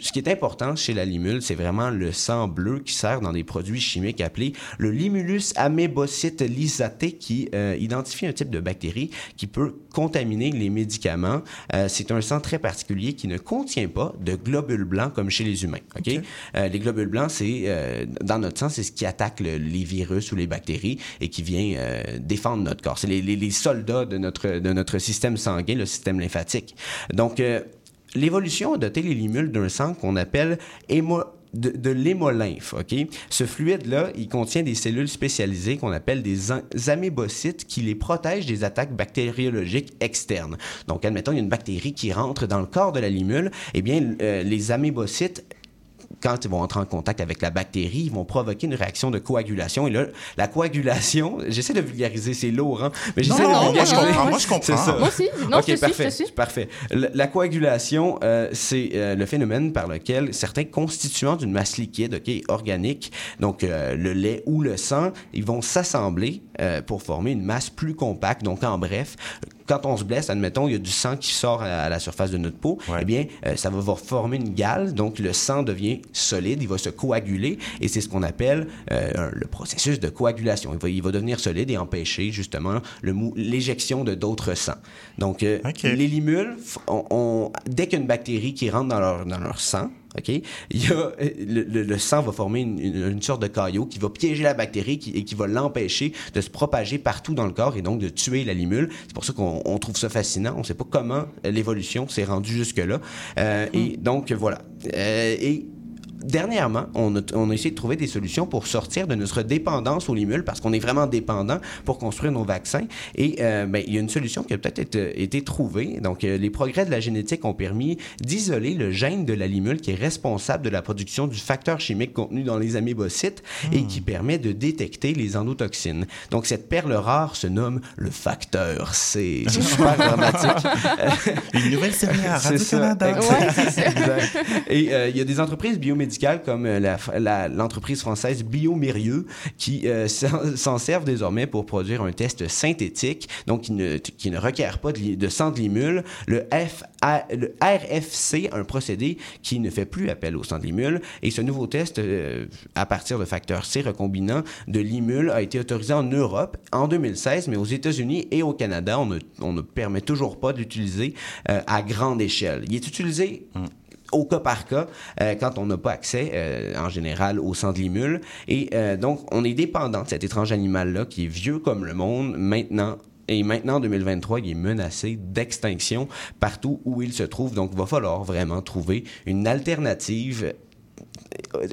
G: ce qui est important chez la limule, c'est vraiment le sang bleu qui sert dans des produits chimiques appelés le Limulus amébocyte lysaté qui euh, identifie un type de bactérie qui peut contaminer les médicaments. C'est un sang très particulier qui ne contient pas de globules blancs comme chez les humains. Ok? Les globules blancs, c'est euh, dans notre sang, c'est ce qui attaque le- les virus ou les bactéries et qui vient euh, défendre notre corps. C'est les, soldats de notre système sanguin, le système lymphatique. Donc euh, L'évolution a doté les limules d'un sang qu'on appelle de, de l'hémolymphe, OK? Ce fluide-là, il contient des cellules spécialisées qu'on appelle des amébocytes qui les protègent des attaques bactériologiques externes. Donc, admettons, il y a une bactérie qui rentre dans le corps de la limule, eh bien, les amébocytes quand ils vont entrer en contact avec la bactérie, ils vont provoquer une réaction de coagulation. Et là, la coagulation, j'essaie de vulgariser, c'est lourd, hein? Mais j'essaie
I: Non,
G: de
I: non,
D: moi, je comprends. Moi, je comprends.
G: C'est ça.
I: Moi aussi. Non,
G: ok,
I: je
G: parfait,
I: suis, je te suis.
G: parfait. La, la coagulation, euh, c'est euh, le phénomène par lequel certains constituants d'une masse liquide, ok, organique, donc euh, le lait ou le sang, ils vont s'assembler euh, pour former une masse plus compacte. Donc, en bref, quand on se blesse, admettons, il y a du sang qui sort à, à la surface de notre peau,
D: Ouais.
G: eh bien, euh, ça va former une gale, donc le sang devient solide, il va se coaguler, et c'est ce qu'on appelle euh, le processus de coagulation. Il va, il va devenir solide et empêcher justement l'éjection de d'autres sangs. Donc, les limules, on- on- dès qu'il y a une bactérie qui rentre dans leur, dans leur sang, OK? Il y a, le, le- le sang va former une, une- une sorte de caillot qui va piéger la bactérie qui- et qui va l'empêcher de se propager partout dans le corps et donc de tuer la limule. C'est pour ça qu'on on trouve ça fascinant. On ne sait pas comment l'évolution s'est rendue jusque-là. Euh, Et donc, voilà. Euh, et dernièrement, on a, on a essayé de trouver des solutions pour sortir de notre dépendance aux limules parce qu'on est vraiment dépendant pour construire nos vaccins. Et euh, ben, il y a une solution qui a peut-être été, été trouvée. Donc, euh, les progrès de la génétique ont permis d'isoler le gène de la limule qui est responsable de la production du facteur chimique contenu dans les amébocytes et qui permet de détecter les endotoxines. Donc, cette perle rare se nomme le facteur C. C'est super dramatique.
D: Une nouvelle série à. Radio-Canada.
G: Exact. Et euh, il y a des entreprises biomédicales comme euh, l'entreprise française Biomérieux qui euh, s'en servent désormais pour produire un test synthétique, donc qui ne, qui ne requiert pas de, sang de limule. Le, le RFC, un procédé qui ne fait plus appel au sang de limule. Et ce nouveau test, euh, à partir de facteurs C recombinants de limule, a été autorisé en Europe en 2016, mais aux États-Unis et au Canada, on ne, permet toujours pas d'utiliser à grande échelle. Il est utilisé au cas par cas euh, quand on n'a pas accès euh, en général au sang de limule. Et euh, donc, on est dépendant de cet étrange animal-là qui est vieux comme le monde maintenant. Et maintenant, en 2023, il est menacé d'extinction partout où il se trouve. Donc, il va falloir vraiment trouver une alternative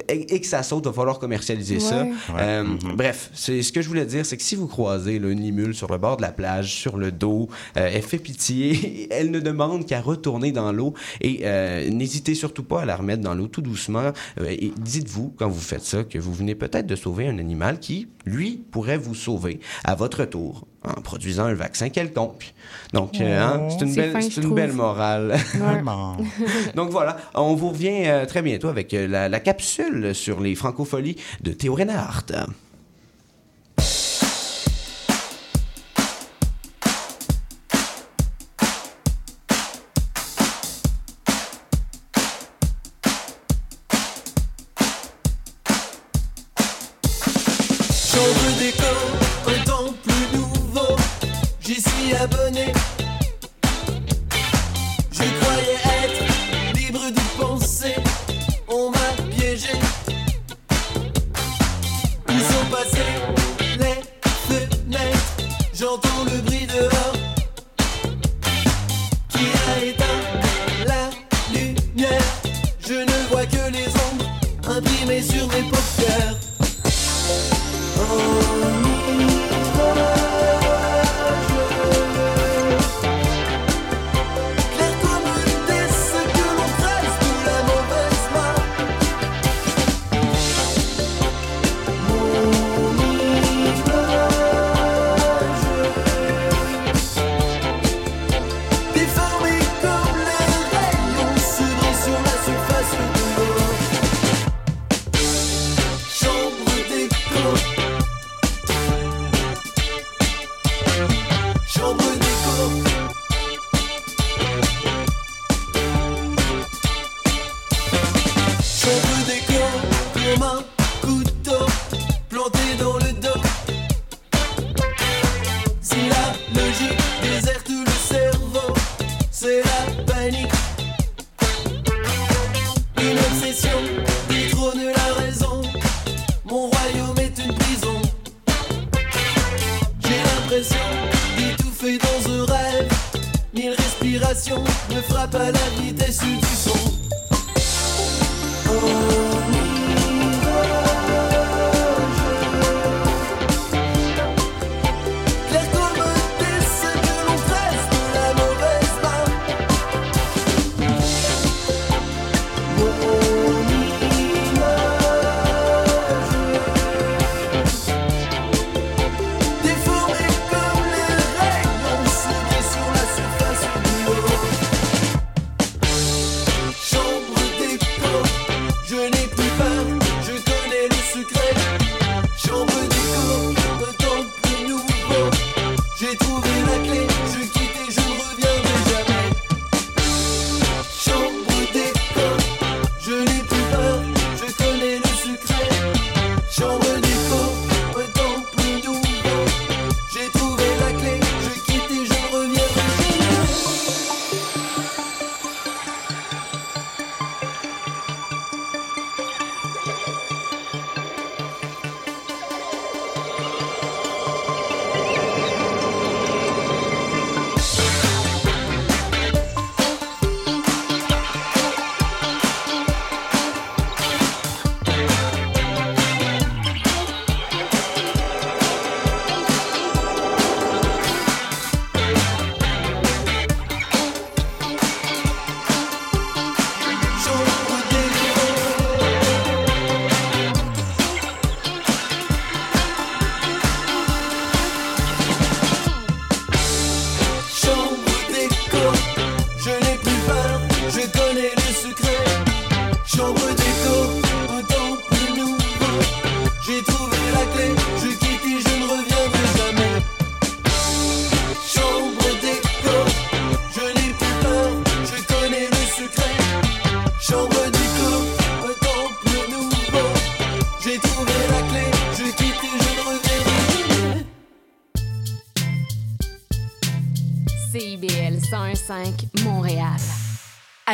G: et, et que ça saute, il va falloir commercialiser ça.
I: Ouais.
G: Euh,
D: Mhm.
G: Bref, c'est ce que je voulais dire, c'est que si vous croisez là, une limule sur le bord de la plage, sur le dos, euh, elle fait pitié, elle ne demande qu'à retourner dans l'eau et euh, n'hésitez surtout pas à la remettre dans l'eau tout doucement. Euh, et dites-vous, quand vous faites ça, que vous venez peut-être de sauver un animal qui, lui, pourrait vous sauver à votre tour en produisant un vaccin quelconque. Donc, euh, hein, c'est une, belle,
I: fin,
G: c'est
I: je
G: une belle morale.
D: Vraiment.
G: Donc voilà, on vous revient euh, très bientôt avec euh, la, la capsule sur les francopholies de Théo Reinhardt.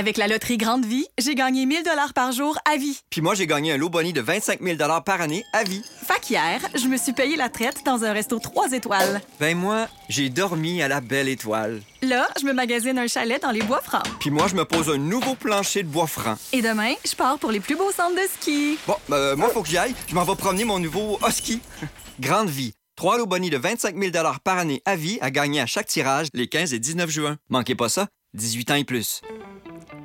J: Avec la loterie Grande Vie, j'ai gagné 1000 dollars par jour à vie.
K: Puis moi, j'ai gagné un lot boni de 25 000 par année à vie.
J: Fait qu'hier, je me suis payé la traite dans un resto 3 étoiles.
K: Ben moi, j'ai dormi à la belle étoile.
J: Là, je me magasine un chalet dans les bois francs.
K: Puis moi, je me pose un nouveau plancher de bois franc.
J: Et demain, je pars pour les plus beaux centres de ski.
K: Bon, euh, moi, faut que j'y aille. Je m'en vais promener mon nouveau husky. Grande Vie. Trois lots boni de 25 000 par année à vie à gagner à chaque tirage les 15 et 19 juin. Manquez pas ça. 18 ans et plus.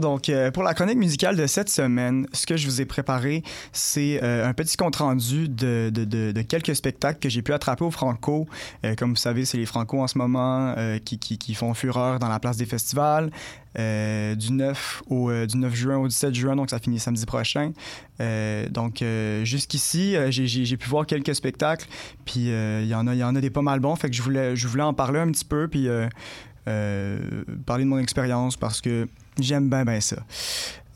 L: Donc, euh, pour la chronique musicale de cette semaine, ce que je vous ai préparé, c'est euh, un petit compte-rendu de, quelques spectacles que j'ai pu attraper au Franco. Euh, comme vous savez, c'est les Franco en ce moment qui, font fureur dans la place des festivals. Du 9 au du 9 juin au 17 juin, donc ça finit samedi prochain. Donc jusqu'ici, j'ai- pu voir quelques spectacles, puis il y en a y en a des pas mal bons, fait que je voulais je voulais en parler un petit peu, puis parler de mon expérience parce que j'aime bien ça.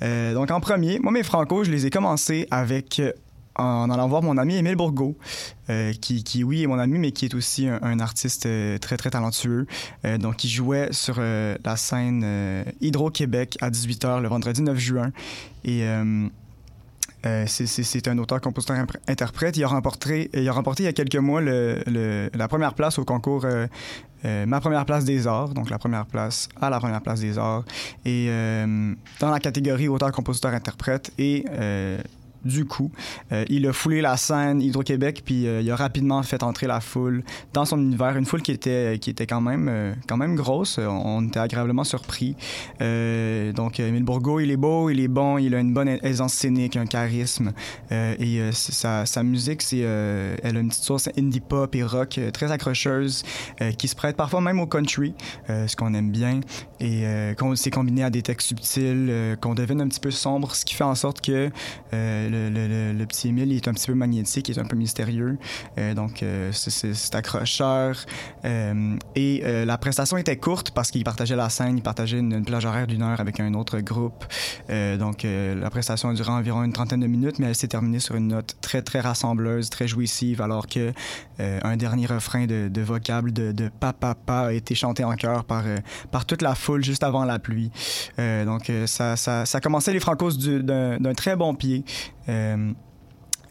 L: Euh, donc en premier, moi mes Franco, je les ai commencés avec euh, en allant voir mon ami Émile Bourgault, euh, qui, qui, oui, est mon ami, mais qui est aussi un, artiste très, très talentueux. Donc, il jouait sur la scène Hydro-Québec à 18h le vendredi 9 juin. Et c'est- un auteur, compositeur, interprète. Il a remporté, il a remporté il y a quelques mois la première place au concours euh, Ma première place des arts, donc la première place à la première place des arts. Et euh, dans la catégorie auteur, compositeur, interprète. Et euh, du coup, euh, il a foulé la scène Hydro-Québec, puis euh, il a rapidement fait entrer la foule dans son univers, une foule qui était, qui était quand, même, euh, quand même grosse. On, était agréablement surpris. Donc, Émile Bourgault, il est beau, il est bon, il a une bonne aisance scénique, un charisme. Et sa, musique, c'est, elle a une petite source indie pop et rock très accrocheuse, qui se prête parfois même au country, ce qu'on aime bien. Et c'est combiné à des textes subtils, qu'on devine un petit peu sombre, ce qui fait en sorte que le, petit Émile il est un petit peu magnétique, il est un peu mystérieux. Euh, donc, euh, c'est- accrocheur. Euh, et la prestation était courte parce qu'il partageait la scène, il partageait une, plage horaire d'une heure avec un autre groupe. Donc, la prestation a duré environ une trentaine de minutes, mais elle s'est terminée sur une note très, très rassembleuse, très jouissive, alors que un dernier refrain de, vocable de, de papa pa a été chanté en chœur par, par toute la foule juste avant la pluie. Donc, ça, ça, ça commençait les Francos du- d'un d'un très bon pied. Euh,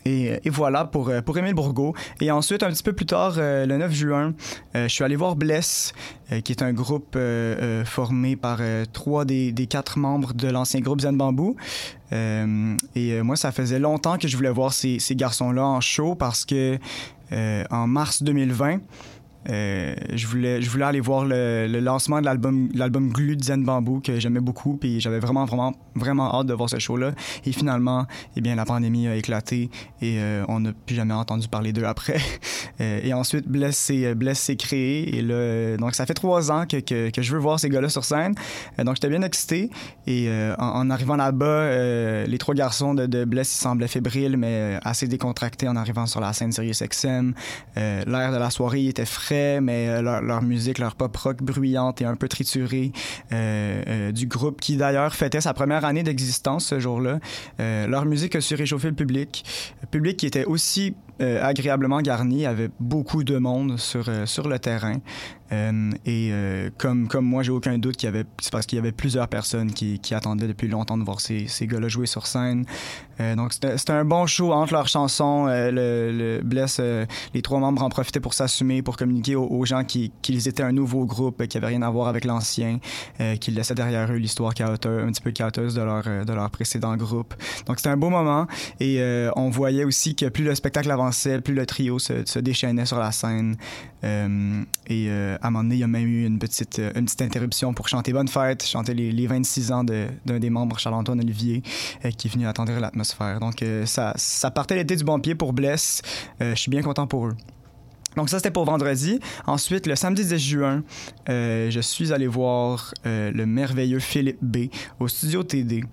L: et, et voilà pour, euh, pour Émile Bourgault. Et ensuite, un petit peu plus tard, euh, le 9 juin, euh, je suis allé voir Bless, euh, qui est un groupe euh, euh, formé par euh, trois des, des quatre membres de l'ancien groupe Zen Bamboo. Euh, et euh, moi, ça faisait longtemps que je voulais voir ces, ces garçons-là en show parce que euh, en mars 2020, euh, je, voulais, je voulais aller voir le, lancement de l'album, l'album Glue Zen Bamboo que j'aimais beaucoup, puis j'avais vraiment, vraiment, vraiment hâte de voir ce show-là. Et finalement, eh bien, la pandémie a éclaté et euh, on n'a plus jamais entendu parler d'eux après. Euh, et ensuite, Bless s'est, créé. Et là, donc, ça fait trois ans que, que, je veux voir ces gars-là sur scène. Donc, j'étais bien excité. Et en, arrivant là-bas, les trois garçons de, de Bless, ils semblaient fébriles, mais assez décontractés en arrivant sur la scène Sirius XM. L'air de la soirée était frais mais euh, leur, musique, leur pop rock bruyante et un peu triturée euh, euh, du groupe qui d'ailleurs fêtait sa première année d'existence ce jour-là. Leur musique a su réchauffer le public, public qui était aussi euh, agréablement garni, il y avait beaucoup de monde sur, euh, sur le terrain. Euh, et comme, comme moi, j'ai aucun doute qu'il y avait, c'est parce qu'il y avait plusieurs personnes qui, qui attendaient depuis longtemps de voir ces, ces gars-là jouer sur scène. Donc c'était un bon show entre leurs chansons. Le, le Bless, les trois membres en profitaient pour s'assumer, pour communiquer aux, aux gens qui- qu'ils étaient un nouveau groupe, qui avait rien à voir avec l'ancien, qu'ils laissaient derrière eux l'histoire un petit peu chaoteuse de leur, de leur précédent groupe. Donc c'était un beau moment et on voyait aussi que plus le spectacle avançait, plus le trio se, déchaînait sur la scène. Euh, et euh, à un moment donné, il y a même eu une petite, euh, interruption pour chanter Bonne fête, chanter les, les 26 ans d'un des membres, Charles-Antoine Olivier, qui est venu attendrir l'atmosphère. Donc ça, partait l'été du bon pied pour Bless. Je suis bien content pour eux. Donc ça, c'était pour vendredi. Ensuite, le samedi 10 juin, je suis allé voir le merveilleux Philippe B au studio TD.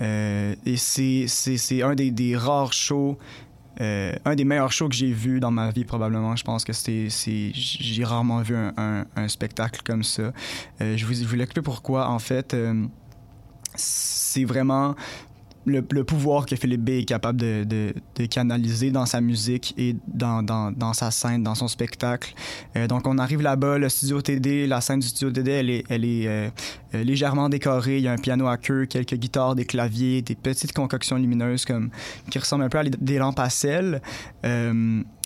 L: Et c'est, un des rares shows, euh, un des meilleurs shows que j'ai vu dans ma vie probablement. Je pense que c'est, j'ai rarement vu un, un- spectacle comme ça. Euh, je, vous, je vous pourquoi. En fait, euh, c'est vraiment le, pouvoir que Philippe B est capable de, de- canaliser dans sa musique et dans, dans- dans sa scène, dans son spectacle. Euh, donc, on arrive là-bas, le studio TD, la scène du studio TD, elle est, elle est euh, euh, légèrement décorée. Il y a un piano à queue, quelques guitares, des claviers, des petites concoctions lumineuses comme, qui ressemblent un peu à des lampes à sel.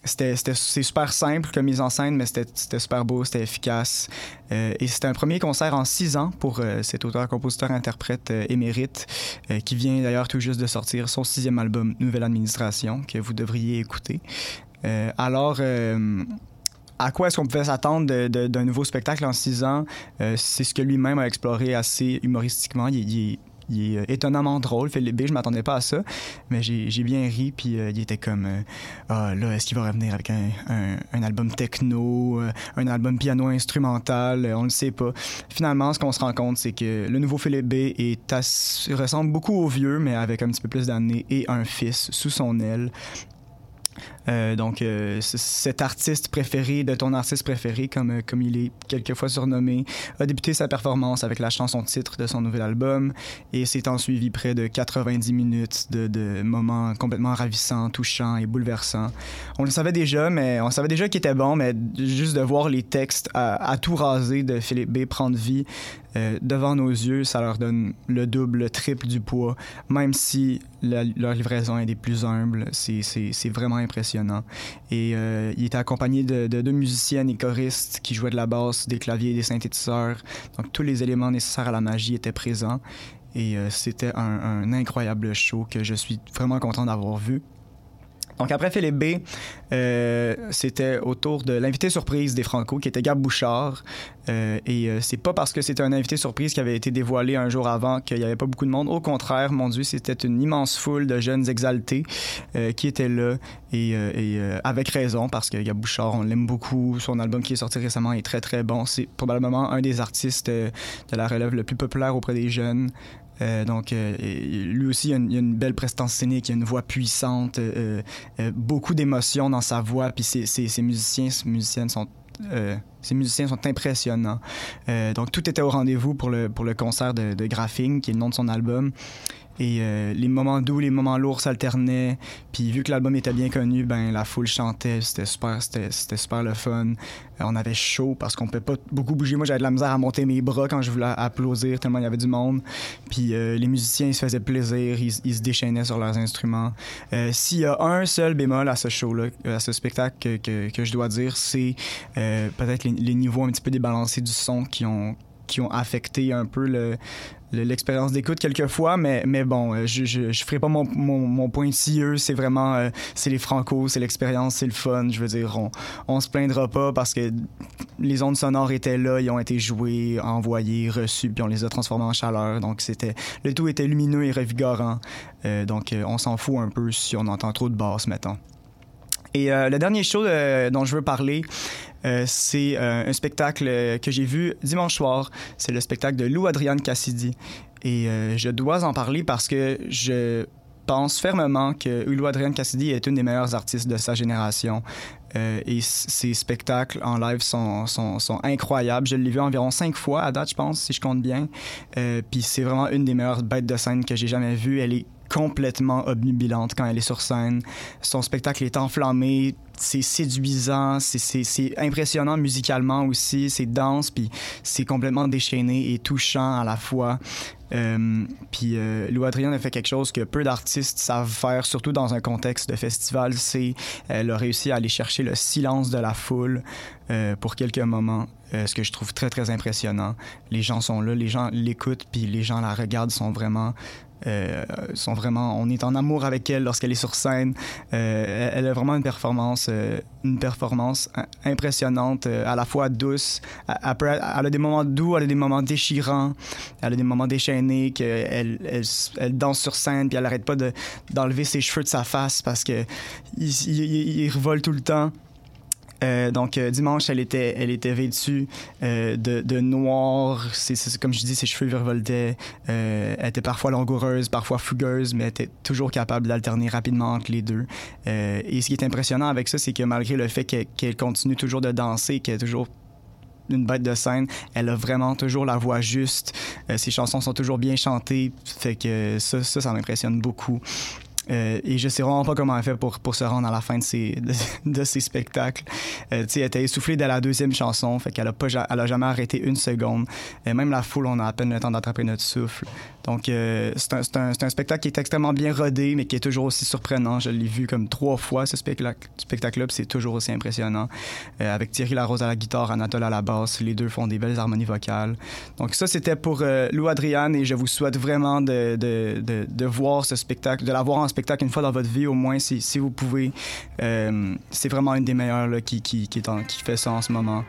L: C'était, c'est super simple comme mise en scène, mais c'était, super beau, c'était efficace. Euh, et c'était un premier concert en six ans pour euh, cet auteur-compositeur-interprète euh, émérite, euh, qui vient d'ailleurs tout juste de sortir son sixième album, Nouvelle Administration, que vous devriez écouter. Alors, à quoi est-ce qu'on pouvait s'attendre d'un nouveau spectacle en six ans? C'est ce que lui-même a exploré assez humoristiquement. Il, il est euh, étonnamment drôle, Philippe B. Je m'attendais pas à ça, mais j'ai bien ri. Puis euh, il était comme euh, Ah, là, est-ce qu'il va revenir avec un, album techno, un album piano instrumental On le sait pas. Finalement, ce qu'on se rend compte, c'est que le nouveau Philippe B. Ressemble beaucoup au vieux, mais avec un petit peu plus d'années et un fils sous son aile. Euh, donc, euh, cet artiste préféré de ton artiste préféré, comme, euh, comme il est quelquefois surnommé, a débuté sa performance avec la chanson titre de son nouvel album et s'est en suivi près de 90 minutes de, moments complètement ravissants, touchants et bouleversants. On le savait déjà, mais on savait déjà qu'il était bon, mais juste de voir les textes à, tout raser de Philippe B prendre vie devant nos yeux, ça leur donne le double, le triple du poids, même si leur livraison est des plus humbles. C'est vraiment impressionnant. Et euh, il était accompagné de, de deux musiciennes et choristes qui jouaient de la basse, des claviers et des synthétiseurs. Donc tous les éléments nécessaires à la magie étaient présents. Et euh, c'était un, un incroyable show que je suis vraiment content d'avoir vu. Donc après Philippe B, euh, c'était autour de l'invité surprise des Franco, qui était Gab Bouchard. Euh, et euh, c'est pas parce que c'était un invité surprise qui avait été dévoilé un jour avant qu'il y avait pas beaucoup de monde. Au contraire, mon Dieu, c'était une immense foule de jeunes exaltés qui étaient là et, et, avec raison parce que Gab Bouchard, on l'aime beaucoup. Son album qui est sorti récemment est très très bon. C'est probablement un des artistes de la relève le plus populaire auprès des jeunes. Euh, donc, euh, lui aussi, il a, une, a une belle prestance scénique, il a une voix puissante, euh, euh, beaucoup d'émotions dans sa voix, puis ses, ses- ses musiciens, ses musiciennes sont... ces musiciens sont impressionnants. Euh, donc, tout était au rendez-vous pour le, pour le concert de, de Graphing, qui est le nom de son album. Et euh, les moments doux, les moments lourds s'alternaient. Puis vu que l'album était bien connu, ben la foule chantait, c'était super, c'était, super le fun. Euh, on avait chaud parce qu'on peut pas beaucoup bouger. Moi, j'avais de la misère à monter mes bras quand je voulais applaudir tellement il y avait du monde. Puis les musiciens, ils se faisaient plaisir, ils, ils se déchaînaient sur leurs instruments. S'il y a un seul bémol à ce show-là, à ce spectacle que, que, que je dois dire, c'est peut-être les, les niveaux un petit peu débalancés du son qui ont qui ont affecté un peu le, le- l'expérience d'écoute quelquefois, mais, mais bon, euh, je, je, ferai pas mon, mon, mon pointilleux, c'est vraiment, euh, c'est les franco, c'est l'expérience, c'est le fun, je veux dire, on, on se plaindra pas parce que les ondes sonores étaient là, ils ont été joués, envoyés, reçus, puis on les a transformés en chaleur, donc c'était, le tout était lumineux et revigorant, Euh, donc on s'en fout un peu si on entend trop de basses, mettons. Et euh, le dernier show euh, dont je veux parler, euh, c'est un spectacle que j'ai vu dimanche soir. C'est le spectacle de Lou Adriane Cassidy. Et je dois en parler parce que je pense fermement que Ulu Adrian Cassidy est une des meilleures artistes de sa génération. Euh, et ses spectacles en live sont, sont, sont incroyables. Je l'ai vu environ cinq fois à date, je pense, si je compte bien. Euh, Puis c'est vraiment une des meilleures bêtes de scène que j'ai jamais vues. Elle est complètement obnubilante quand elle est sur scène. Son spectacle est enflammé, c'est séduisant, c'est- impressionnant musicalement aussi, c'est dense, puis c'est complètement déchaîné et touchant à la fois. Euh, puis euh, Lou Adrienne a fait quelque chose que peu d'artistes savent faire, surtout dans un contexte de festival, c'est elle a réussi à aller chercher le silence de la foule euh, pour quelques moments, euh, ce que je trouve très très impressionnant. Les gens sont là, les gens l'écoutent, puis les gens la regardent, sont vraiment euh, sont vraiment, on est en amour avec elle lorsqu'elle est sur scène. Euh, elle, a vraiment une performance, euh, une performance im- impressionnante, à la fois douce. Elle, elle a des moments doux, elle a des moments déchirants, elle a des moments déchaînés qu'elle elle, elle danse sur scène puis elle arrête pas de- d'enlever ses cheveux de sa face parce que il, il, il- tout le temps. Euh, donc euh, dimanche, elle était, elle était vêtue euh, de, noir. Comme je dis, ses cheveux virevoltaient. Elle était parfois langoureuse, parfois fougueuse, mais elle était toujours capable d'alterner rapidement entre les deux. Et ce qui est impressionnant avec ça, c'est que malgré le fait qu'elle, continue toujours de danser, qu'elle est toujours une bête de scène. Elle a vraiment toujours la voix juste. Euh, ses chansons sont toujours bien chantées. Fait que ça, ça m'impressionne beaucoup. Euh, et je sais vraiment pas comment elle fait pour, pour se rendre à la fin de ses, de, de ses spectacles. Euh, tu sais, elle était essoufflée dès la deuxième chanson, fait qu'elle a, pas, elle a jamais arrêté une seconde. Et même la foule, on a à peine le temps d'attraper notre souffle. Donc, euh, c'est un, un, un spectacle qui est extrêmement bien rodé, mais qui est toujours aussi surprenant. Je l'ai vu comme trois fois, ce spectacle- spectacle-là, puis c'est toujours aussi impressionnant. Euh, avec Thierry Larose à la guitare, Anatole à la basse, les deux font des belles harmonies vocales. Donc, ça, c'était pour euh, Lou Adriane, et je vous souhaite vraiment de, de, de, de voir ce spectacle, de la voir en spectacle une fois dans votre vie, au moins, si, si vous pouvez. Euh, c'est vraiment une des meilleures là, qui, qui, qui fait ça en ce moment.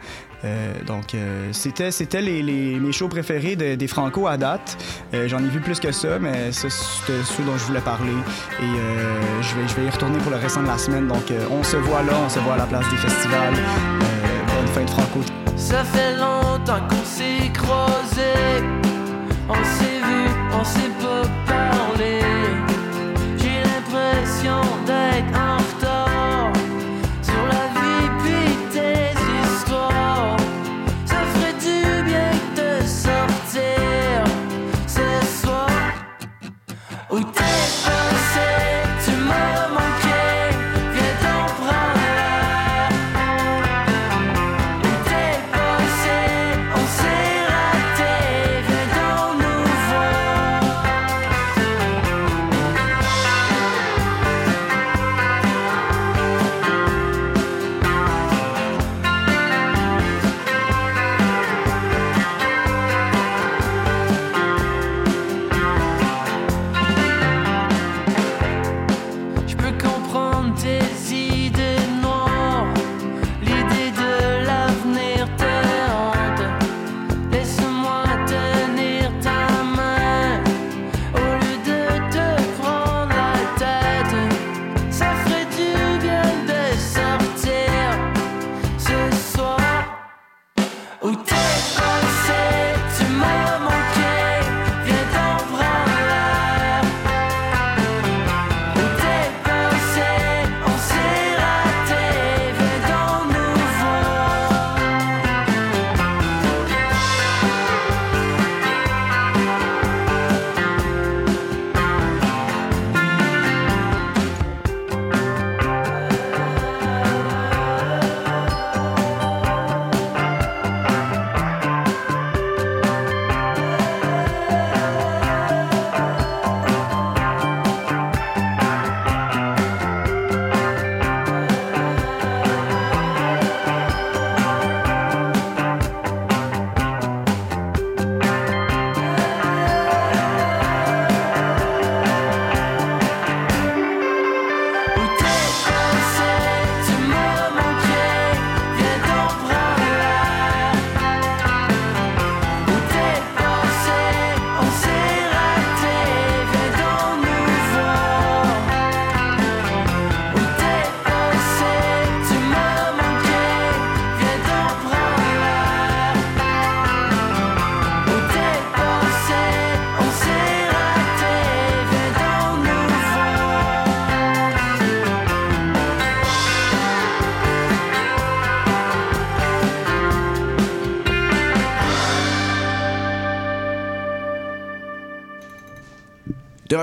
L: Euh, donc, euh, c'était, c'était les, mes shows préférés de- des Franco à date. Euh, j'en ai vu plus que ça, mais c'était ceux dont je voulais parler. Et je, vais, je vais y retourner pour le restant de la semaine. Donc, on se voit là, on se voit à la place des festivals. Bonne fin de Franco.
M: Ça fait longtemps qu'on s'est croisés, on s'est vu, on s'est pas parlé. J'ai l'impression d'être en retard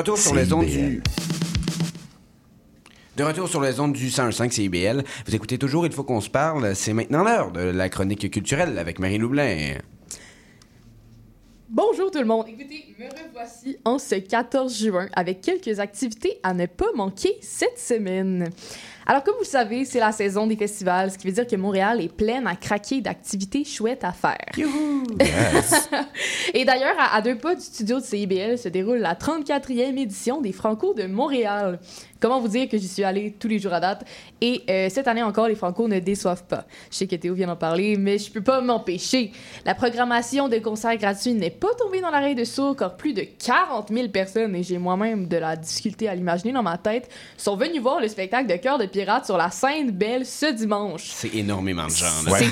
G: retour sur les ondes du... De retour sur les ondes du 101.5 CIBL. Vous écoutez toujours Il faut qu'on se parle. C'est maintenant l'heure de la chronique culturelle avec Marie Loublin.
I: Bonjour tout le monde. Écoutez, me revoici en ce 14 juin avec quelques activités à ne pas manquer cette semaine. Alors, comme vous le savez, c'est la saison des festivals, ce qui veut dire que Montréal est pleine à craquer d'activités chouettes à faire. Et d'ailleurs, à, à deux pas du studio de CIBL se déroule la 34e édition des Franco de Montréal. Comment vous dire que j'y suis allée tous les jours à date? Et euh, cette année encore, les Franco ne déçoivent pas. Je sais que Théo vient d'en parler, mais je peux pas m'empêcher. La programmation de concerts gratuits n'est pas tombée dans l'oreille de sourds, car plus de 40 000 personnes, et j'ai moi-même de la difficulté à l'imaginer dans ma tête, sont venues voir le spectacle de Cœur de Pirate sur la scène Belle ce dimanche.
G: C'est énormément de gens.
I: C'est-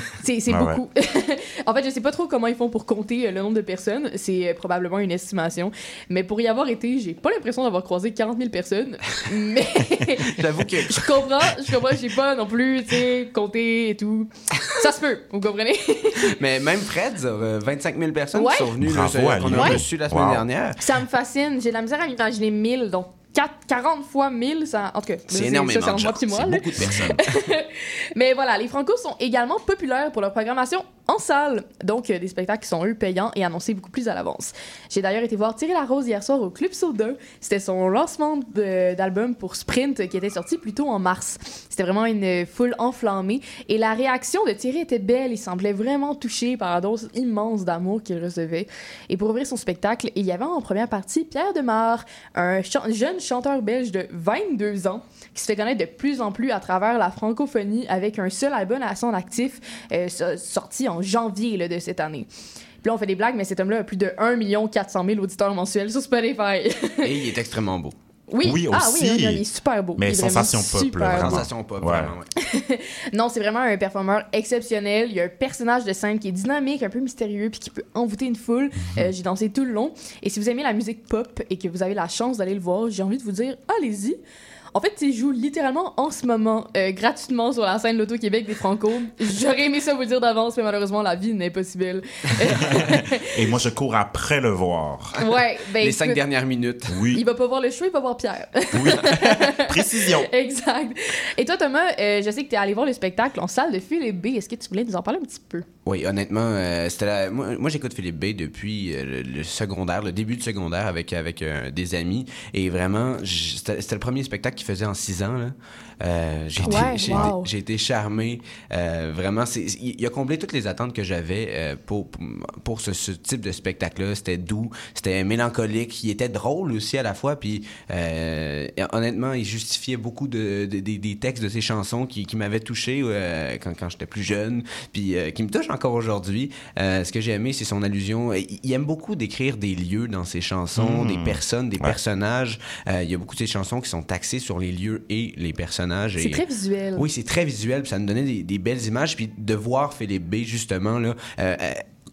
G: Ouais,
I: beaucoup. en fait, je sais pas trop comment ils font pour compter euh, le nombre de personnes. C'est euh, probablement une estimation. Mais pour y avoir été, j'ai pas l'impression d'avoir croisé 40 000 personnes. Mais
G: J'avoue que...
I: je comprends, je comprends, j'ai pas non plus, tu sais, compté et tout. Ça se peut, vous comprenez?
G: Mais même Fred, euh, 25 000 personnes
I: Ouais.
G: qui sont venues, qu'on a
I: Ouais.
G: reçu la semaine
D: Wow.
G: dernière.
I: Ça me fascine. J'ai de la misère à m'imaginer 1000, donc 4, 40 fois 1000, ça, en tout cas,
G: C'est énormément
I: ça,
G: de gens.
I: moi
G: beaucoup de personnes.
I: Mais voilà, les Franco sont également populaires pour leur programmation en salle, donc euh, des spectacles qui sont eux payants et annoncés beaucoup plus à l'avance. J'ai d'ailleurs été voir Thierry Larose hier soir au Club Soda. C'était son lancement d'album pour Sprint qui était sorti plus tôt en mars. C'était vraiment une foule enflammée et la réaction de Thierry était belle. Il semblait vraiment touché par la dose immense d'amour qu'il recevait. Et pour ouvrir son spectacle, il y avait en première partie Pierre Demar, un jeune chanteur belge de 22 ans qui se fait connaître de plus en plus à travers la francophonie avec un seul album à son actif euh, so- sorti en janvier là, de cette année. Puis là, on fait des blagues, mais cet homme-là a plus de 1 400 000 auditeurs mensuels sur Spotify.
G: Et il est extrêmement beau.
I: oui,
D: Oui,
I: ah
D: aussi.
I: oui, il est super beau.
D: Mais sensation pop, là.
G: Sensation pop,
D: Ouais.
G: vraiment, ouais.
I: Non, c'est vraiment un performeur exceptionnel. Il y a un personnage de scène qui est dynamique, un peu mystérieux, puis qui peut envoûter une foule.
D: Mhm.
I: Euh, j'ai dansé tout le long. Et si vous aimez la musique pop et que vous avez la chance d'aller le voir, j'ai envie de vous dire, allez-y. En fait, il joue littéralement en ce moment, euh, gratuitement sur la scène de l'Auto-Québec des Franco. J'aurais aimé ça vous le dire d'avance, mais malheureusement, la vie n'est pas si belle.
D: Et moi, je cours après le voir.
I: Ouais, ben
G: Les cinq dernières minutes.
I: Il
D: Oui,
I: va pas voir le show, il va voir Pierre.
D: précision.
I: exact. Et toi, Thomas, euh, je sais que tu es allé voir le spectacle en salle de Philippe B. Est-ce que tu voulais nous en parler un petit peu?
G: Oui, honnêtement, euh, c'était la- moi, moi, j'écoute Philippe Bay depuis euh, le, secondaire, le début du secondaire avec, avec euh, des amis. Et vraiment, c'était le premier spectacle qu'il faisait en six ans. Là. Euh, j'ai été,
I: Ouais,
G: j'ai
I: wow.
G: été- j'ai été charmé. Euh, vraiment, c'est, il il a comblé toutes les attentes que j'avais euh, pour, pour, ce, ce type de spectacle-là. C'était doux, c'était mélancolique, il était drôle aussi à la fois. Puis euh, honnêtement, il justifiait beaucoup de, de- des- des textes de ses chansons qui, qui m'avaient touché euh, quand, quand j'étais plus jeune, puis euh, qui me touchent encore aujourd'hui. Euh, ce que j'ai aimé, c'est son allusion. Il, il aime beaucoup décrire des lieux dans ses chansons, des personnes, des
D: Ouais.
G: personnages. Euh, il y a beaucoup de ses chansons qui sont axées sur les lieux et les personnages.
I: C'est très visuel.
G: oui, c'est très visuel, puis ça nous donnait des, des belles images, puis de voir Philippe B justement là. euh,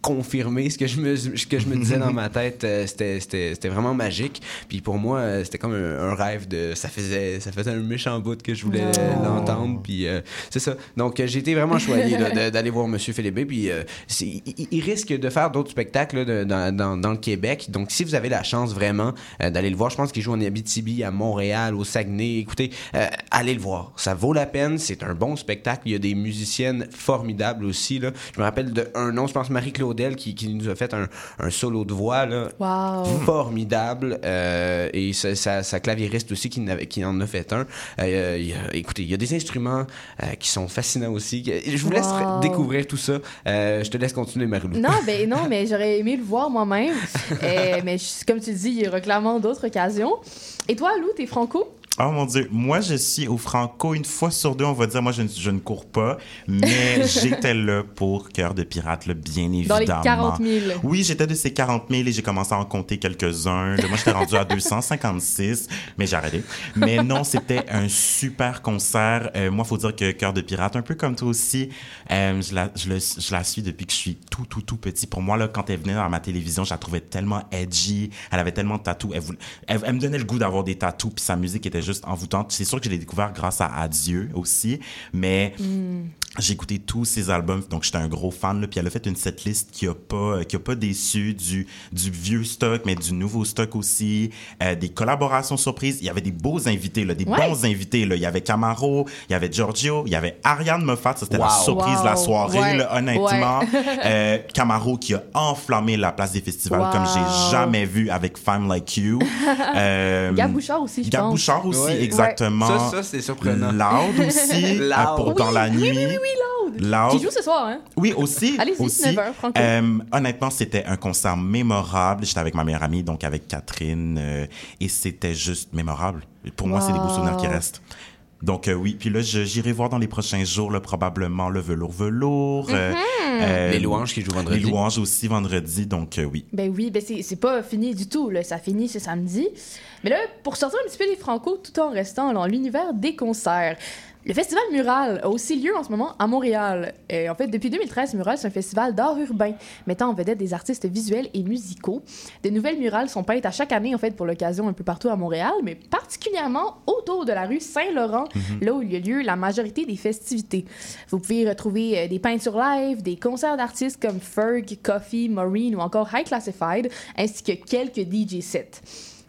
G: confirmer ce que je me ce que je me disais dans ma tête euh, c'était c'était c'était vraiment magique. Puis pour moi euh, c'était comme un, un rêve de ça faisait ça faisait un méchant bout que je voulais
I: Oh.
G: l'entendre puis euh, c'est ça. Donc euh, j'ai été vraiment choyé d'aller voir Monsieur Philippe B puis euh, il, il- risque de faire d'autres spectacles là, de- dans, dans, dans le Québec. Donc si vous avez la chance vraiment euh, d'aller le voir je pense qu'il joue en Abitibi à Montréal au Saguenay. Écoutez euh, allez le voir. Ça vaut la peine. C'est un bon spectacle. Il y a des musiciennes formidables aussi là. Je me rappelle de un nom je pense Marie Claudel qui, qui nous a fait un, un solo de voix là
I: Wow.
G: formidable euh, et sa, sa, sa claviériste aussi qui, en a fait un Euh, il y a- écoutez il y a des instruments euh, qui sont fascinants aussi je vous laisse découvrir tout ça je te laisse continuer Marilou
I: Non, ben non, mais j'aurais aimé le voir moi-même. Mais comme tu dis, il y aura clairement d'autres occasions. Et toi, Lou, t'es franco?
D: Oh mon Dieu, moi je suis au Franco une fois sur deux, on va dire. Moi je, ne- je ne cours pas, mais j'étais là pour Cœur de Pirate, là, bien évidemment.
I: Dans les 40 000.
D: Oui, j'étais de ces 40 000 et j'ai commencé à en compter quelques-uns. Moi j'étais rendu à 256, mais j'ai arrêté. Mais non, c'était un super concert. Euh, moi, faut dire que Cœur de Pirate, un peu comme toi aussi, euh, je, la, je, le- je la suis depuis que je suis tout, tout, tout petit. Pour moi, là, quand elle venait dans ma télévision, je la trouvais tellement edgy. Elle avait tellement de tatous. Elle, voulait- elle, elle me donnait le goût d'avoir des tatous, puis sa musique était juste envoûtante. C'est sûr que je l'ai découvert grâce à Adieu aussi, mais J'ai écouté tous ses albums, donc j'étais un gros fan. Là, puis elle a fait une setlist qui a pas, qui a pas déçu du, du vieux stock, mais du nouveau stock aussi. Euh, des collaborations surprises. Il y avait des beaux invités, là, des
N: Ouais.
D: bons invités. Là. Il y avait Camaro, il y avait Giorgio, il y avait Ariane Moffat. Ça, c'était la surprise de la soirée,
N: Ouais.
D: là, honnêtement.
N: Ouais.
D: Euh, Camaro qui a enflammé la place des festivals
I: Wow.
D: comme j'ai jamais vu avec Femme Like You. Euh,
I: Gab Bouchard aussi, je
D: Gab
I: pense.
D: Bouchard aussi,
G: Ouais.
D: exactement.
G: Ça, ça, c'est surprenant.
D: Loud aussi, euh,
G: Loud.
D: pour dans la nuit.
I: Oui, oui, oui, Loud. Qui joue ce soir, hein?
D: Oui, aussi.
I: Allez-y,
D: aussi.
I: 9h, Franco.
D: Euh, honnêtement, c'était un concert mémorable. J'étais avec ma meilleure amie, donc avec Catherine, euh, et c'était juste mémorable. Pour moi, c'est des beaux souvenirs qui restent. Donc euh, oui, puis là, je- j'irai voir dans les prochains jours, là, probablement le velours velours. euh,
I: Mhm.
G: Les louanges qui jouent vendredi.
D: Les louanges aussi vendredi, donc euh, oui.
I: Ben oui, ben c'est c'est pas fini du tout, là. ça finit ce samedi. Mais là, pour sortir un petit peu des Franco tout en restant dans l'univers des concerts, le festival Mural a aussi lieu en ce moment à Montréal. Euh, en fait, depuis 2013, Mural, c'est un festival d'art urbain mettant en vedette des artistes visuels et musicaux. Des nouvelles murales sont peintes à chaque année, en fait, pour l'occasion un peu partout à Montréal, mais particulièrement autour de la rue Saint-Laurent,
N: Mhm.
I: là où il y a lieu la majorité des festivités. Vous pouvez y retrouver euh, des peintures live, des concerts d'artistes comme Ferg, Coffee, Maureen ou encore High Classified, ainsi que quelques DJ sets.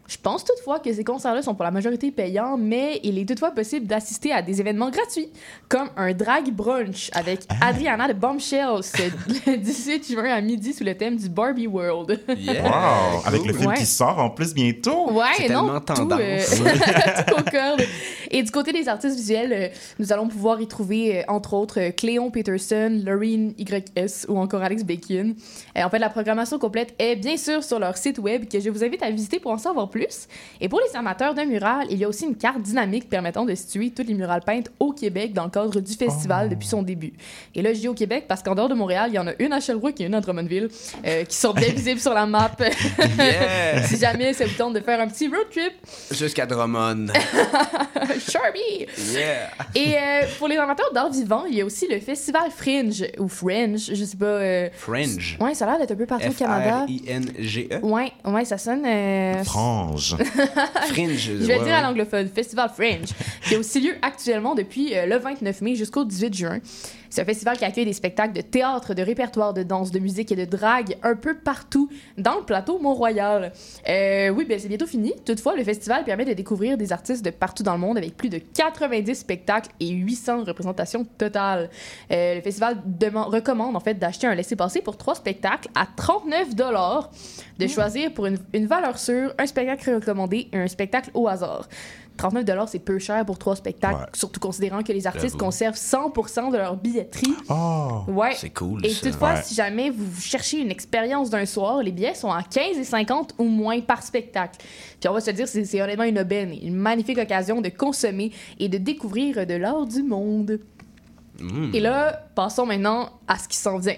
I: Je pense toutefois que ces concerts-là sont pour la majorité payants, mais il est toutefois possible d'assister à des événements gratuits, comme un drag brunch avec Adriana de Bombshells le 18 juin à midi sous le thème du Barbie World.
D: Wow! Avec le film
I: Ouais.
D: qui sort en plus bientôt.
I: Ouais, non, tout, euh, tout concorde. Et du côté des artistes visuels, euh, nous allons pouvoir y trouver, euh, entre autres, euh, Cléon Peterson, Lorraine YS ou encore Alex Bacon. En fait, la programmation complète est bien sûr sur leur site web que je vous invite à visiter pour en savoir plus. Et pour les amateurs de murales, il y a aussi une carte dynamique permettant de situer toutes les murales peintes au Québec dans le cadre du festival depuis son début. Et là, je dis au Québec parce qu'en dehors de Montréal, il y en a une à Sherbrooke et une à Drummondville euh, qui sont bien visibles sur la map. Si jamais ça vous tente de faire un petit road trip,
G: Jusqu'à Drummond.
I: Sharpie!
G: Yeah.
I: Et euh, pour les amateurs d'art vivant, il y a aussi le festival Fringe, ou Fringe, je sais pas. euh,
G: Fringe.
I: Ouais, ça a l'air d'être un peu partout au Canada.
G: F-R-I-N-G-E.
I: Ouais, ouais, ça sonne. euh,
D: Frange.
G: Fringe.
I: Je vais le dire à l'anglophone, Festival Fringe, qui a aussi lieu actuellement depuis euh, le 29 mai jusqu'au 18 juin. C'est un festival qui accueille des spectacles de théâtre, de répertoire, de danse, de musique et de drague un peu partout dans le plateau Mont-Royal. Euh, oui, ben c'est bientôt fini. Toutefois, le festival permet de découvrir des artistes de partout dans le monde avec plus de 90 spectacles et 800 représentations totales. Euh, le festival recommande en fait d'acheter un laissez-passer pour trois spectacles à 39 dollars, de choisir pour une, une valeur sûre un spectacle recommandé et un spectacle au hasard. 39 dollars, c'est peu cher pour trois spectacles, surtout considérant que les artistes conservent 100% de leur billetterie.
D: Oh!
I: Ouais.
G: C'est cool,
I: Et
G: ça.
I: toutefois,
G: Ouais.
I: si jamais vous cherchez une expérience d'un soir, les billets sont à 15 et 50 ou moins par spectacle. Puis on va se dire, c'est honnêtement une aubaine, une magnifique occasion de consommer et de découvrir de l'art du monde.
G: Mm.
I: Et là, passons maintenant à ce qui s'en vient.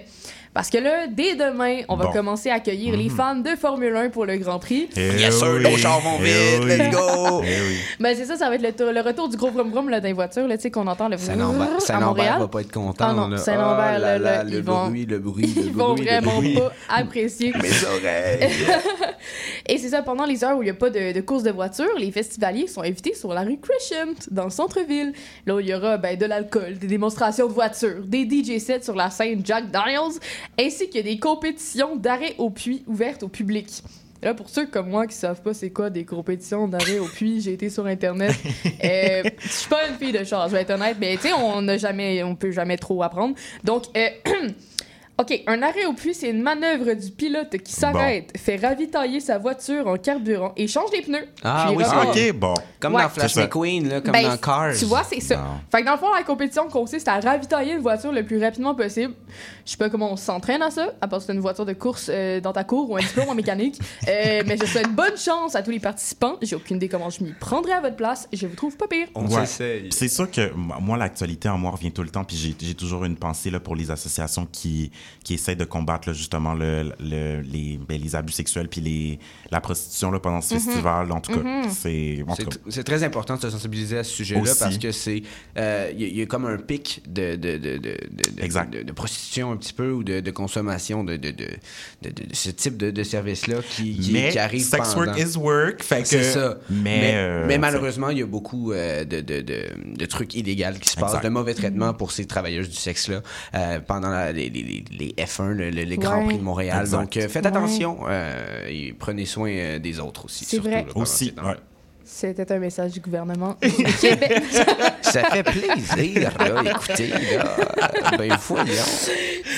I: Parce que là, dès demain, on va
G: Bon.
I: commencer à accueillir les
G: Mhm.
I: fans de Formule 1 pour le Grand Prix.
D: Eh
G: Yes, sir,
D: oui.
G: nos chars vont
D: Eh
G: vite,
D: oui.
G: let's go!
D: Eh oui.
I: Ben c'est ça, ça va être le, tour- le retour du gros vroom vroom là, dans les voitures, là, tu sais, qu'on entend le
G: Saint-Lambert
I: Montréal.
G: va pas être content.
I: Ah non. Saint-Lambert,
G: Oh là
I: là,
G: là,
I: là,
G: le
I: ils vont-
G: bruit, le bruit, le
I: Ils vont
G: bruit,
I: vraiment
G: bruit.
I: pas apprécier.
G: Mes oreilles.
I: Et c'est ça, pendant les heures où il n'y a pas de, de course de voiture, les festivaliers sont invités sur la rue Crescent, dans le centre-ville. Là où il y aura ben, de l'alcool, des démonstrations de voitures, des DJ sets sur la scène Jack Daniels, ainsi que des compétitions d'arrêt au puits ouvertes au public. Et Là, pour ceux comme moi qui savent pas c'est quoi des compétitions d'arrêt au puits, j'ai été sur Internet. Euh, je suis pas une fille de char, je vais être honnête, mais tu sais, on n'a jamais, on peut jamais trop apprendre. Donc, euh, OK, un arrêt au puits, c'est une manœuvre du pilote qui s'arrête, fait ravitailler sa voiture en carburant et change les pneus.
G: Ah
I: puis
G: oui, c'est
D: OK, bon.
G: Comme
I: Ouais.
G: dans Flash
D: C'est ça.
G: McQueen, là, comme
I: Ben,
G: dans Cars.
I: Tu vois, c'est ça.
G: Non.
I: Fait que dans le fond, la compétition consiste à ravitailler une voiture le plus rapidement possible. Je sais pas comment on s'entraîne à ça, à part que c'est une voiture de course euh, dans ta cour ou un diplôme en mécanique. Euh, mais je souhaite bonne chance à tous les participants. J'ai aucune idée comment je m'y prendrai à votre place. Je vous trouve pas pire.
D: Ouais. C'est sûr que m- moi, l'actualité en moi revient tout le temps, puis j'ai j'ai toujours une pensée là, pour les associations qui, qui essaie de combattre là, justement le, le- les, ben, les abus sexuels puis les, la prostitution là, pendant ce
G: Mhm.
D: festival. En tout cas,
G: Mhm.
D: c'est...
G: C'est très important de se sensibiliser à ce sujet-là
D: Aussi.
G: parce que c'est euh, il y, a- il y a comme un pic de de, de, de, de- de- de- de prostitution un petit peu ou de, de consommation de, de, de, de- de- de ce type de, de service-là qui, qui,
D: Mais
G: qui arrive
D: sex
G: pendant.
D: work is work, fait
G: C'est
D: que-
G: ça.
D: mais,
G: Mais,
D: euh,
G: malheureusement, il y a beaucoup euh, de, de, de, de trucs illégaux qui se passent, de mauvais traitements pour ces travailleuses du sexe-là euh, pendant la- les, les, les- les F1, le, le- les Grands
I: Ouais.
G: Prix de Montréal.
D: Exact.
G: Donc, euh, faites
I: Ouais.
G: attention euh, et prenez soin euh, des autres aussi.
I: C'est vrai.
G: là,
D: Aussi.
I: C'était un message du gouvernement du Québec.
G: Ça fait plaisir, là, écoutez, là. Ben, voyons.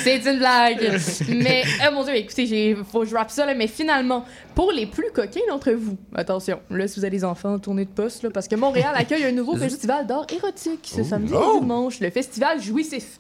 I: C'est une blague. Mais, oh mon dieu, écoutez, j'ai, faut que je rappe ça, là, mais finalement, pour les plus coquins d'entre vous, attention, là, si vous avez des enfants, tournez de poste, là, parce que Montréal accueille un nouveau festival d'art érotique ce samedi
D: Oh.
I: et dimanche, le festival Jouissif.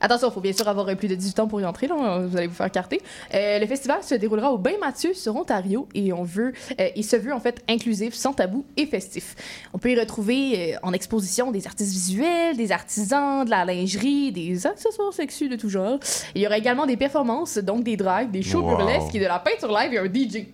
I: Attention, il faut bien sûr avoir plus de 18 ans pour y entrer, là, vous allez vous faire carter. Euh, le festival se déroulera au Bain Mathieu sur Ontario et on veut, euh, il se veut en fait inclusif, sans tabou et festif. On peut y retrouver euh, en exposition des artistes visuels, des artisans, de la lingerie, des accessoires sexuels de tout genre. Il y aura également des performances, donc des drags, des shows
D: Wow.
I: burlesques et de la peinture live et un DJ.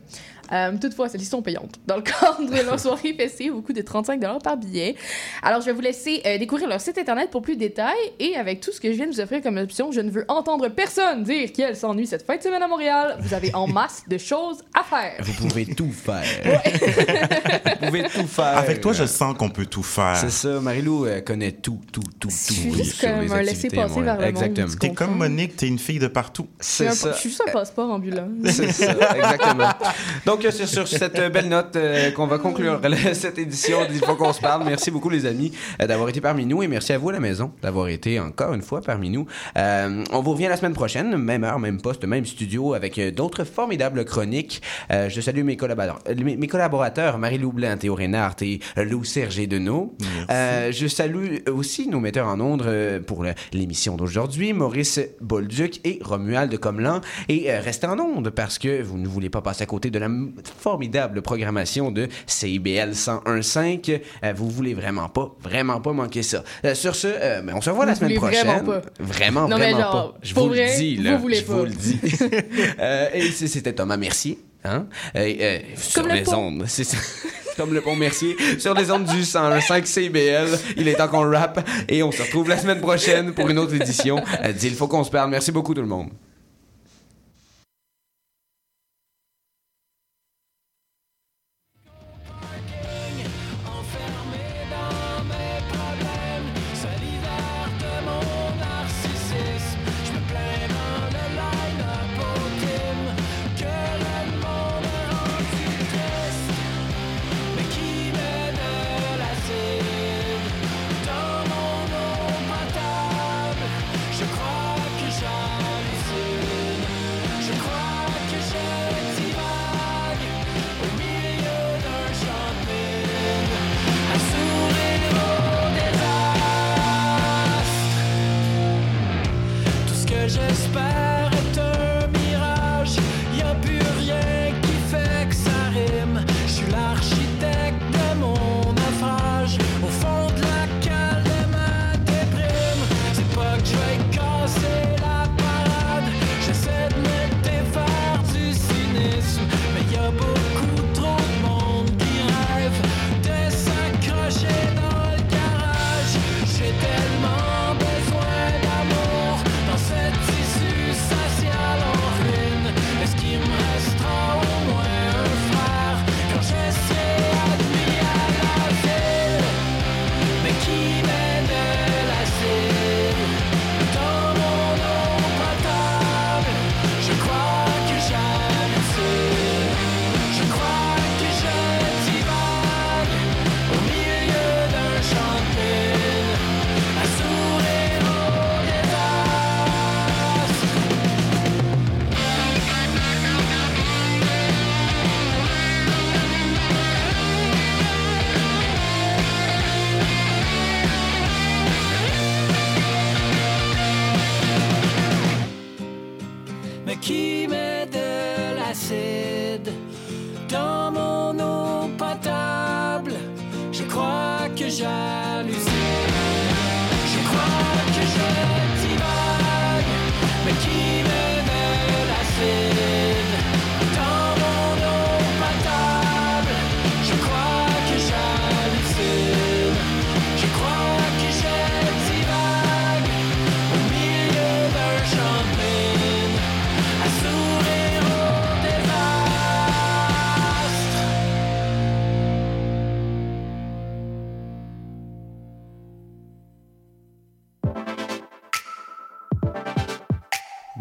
I: Euh, toutefois, celles-ci sont payantes. Dans le cadre de leur soirée festive, au coût de 35 par billet. Alors, je vais vous laisser euh, découvrir leur site internet pour plus de détails. Et avec tout ce que je viens de vous offrir comme option, je ne veux entendre personne dire qu'elle s'ennuie cette fin de semaine à Montréal. Vous avez en masse de choses à faire.
G: Vous pouvez tout faire. Vous pouvez tout faire.
D: Avec toi, je sens qu'on peut tout faire.
G: C'est ça, Marilou connaît tout, tout, tout, tout.
I: suis juste
G: sur
I: comme
G: les
I: un
G: Montréal.
I: vers le
G: Exactement.
I: tu
D: T'es comme Monique, t'es une fille de partout.
I: Je
G: C'est ça.
I: je suis juste un passeport ambulant.
G: C'est ça, exactement. Donc, euh, c'est sur cette euh, belle note euh, qu'on va conclure cette édition d'Il faut qu'on se parle. Merci beaucoup, les amis, euh, d'avoir été parmi nous et merci à vous à la maison d'avoir été encore une fois parmi nous. Euh, on vous revient la semaine prochaine, même heure, même poste, même studio, avec d'autres formidables chroniques. Je salue mes collaborateurs, mes, mes collaborateurs Marie-Lou Blanc, Théo Reynard et Lou Serge Deneau. Je salue aussi nos metteurs en ondes pour l'émission d'aujourd'hui, Maurice Bolduc et Romuald Comelan. Et restez en ondes parce que vous ne voulez pas passer à côté de la formidable programmation de CIBL 101.5. Euh, vous voulez vraiment pas, vraiment pas manquer ça. Euh, sur ce, euh, ben, on se revoit la semaine prochaine.
I: vraiment pas.
G: Vraiment,
I: Non, mais
G: vraiment
I: genre,
G: pas. Je vous
I: vrai,
G: le dis, là. je
I: pas.
G: vous le dis. Euh, et c- c'était Thomas Mercier. Hein? Sur les ondes. C'est ça. Comme le pont Mercier. Sur les ondes du 101.5 CBL. Il est temps qu'on rappe. Et on se retrouve la semaine prochaine pour une autre édition. D'Il faut qu'on se parle. Merci beaucoup tout le monde.
M: j'espère.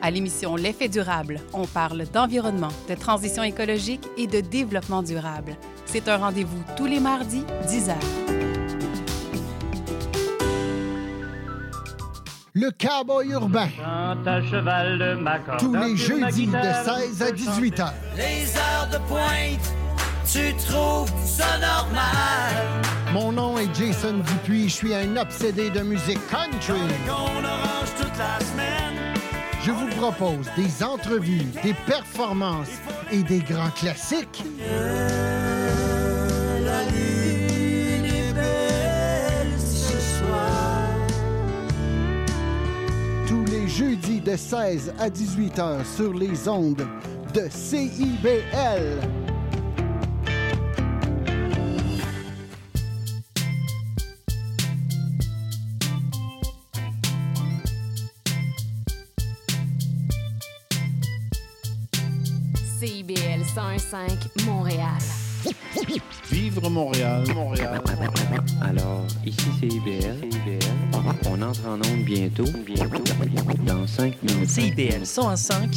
O: À l'émission L'effet durable, on parle d'environnement, de transition écologique et de développement durable. C'est un rendez-vous tous les mardis, 10h.
P: Le cowboy urbain.
Q: à cheval de
P: Tous les jeudis de
Q: guitare,
P: 16 à 18 heures.
M: Les heures de pointe, tu trouves ça normal?
P: Mon nom est Jason Dupuis. Je suis un obsédé de musique country.
M: On toute la
P: propose des entrevues, des performances et des grands classiques.
M: La lune est belle ce soir.
P: Tous les jeudis de 16 à 18 heures sur les ondes de
B: CIBL. 101.5 Montréal.
R: Vivre Montréal, Montréal.
S: Alors, ici c'est IBL. On entre en onde bientôt. Bientôt. Dans 5 minutes.
F: CIBL 105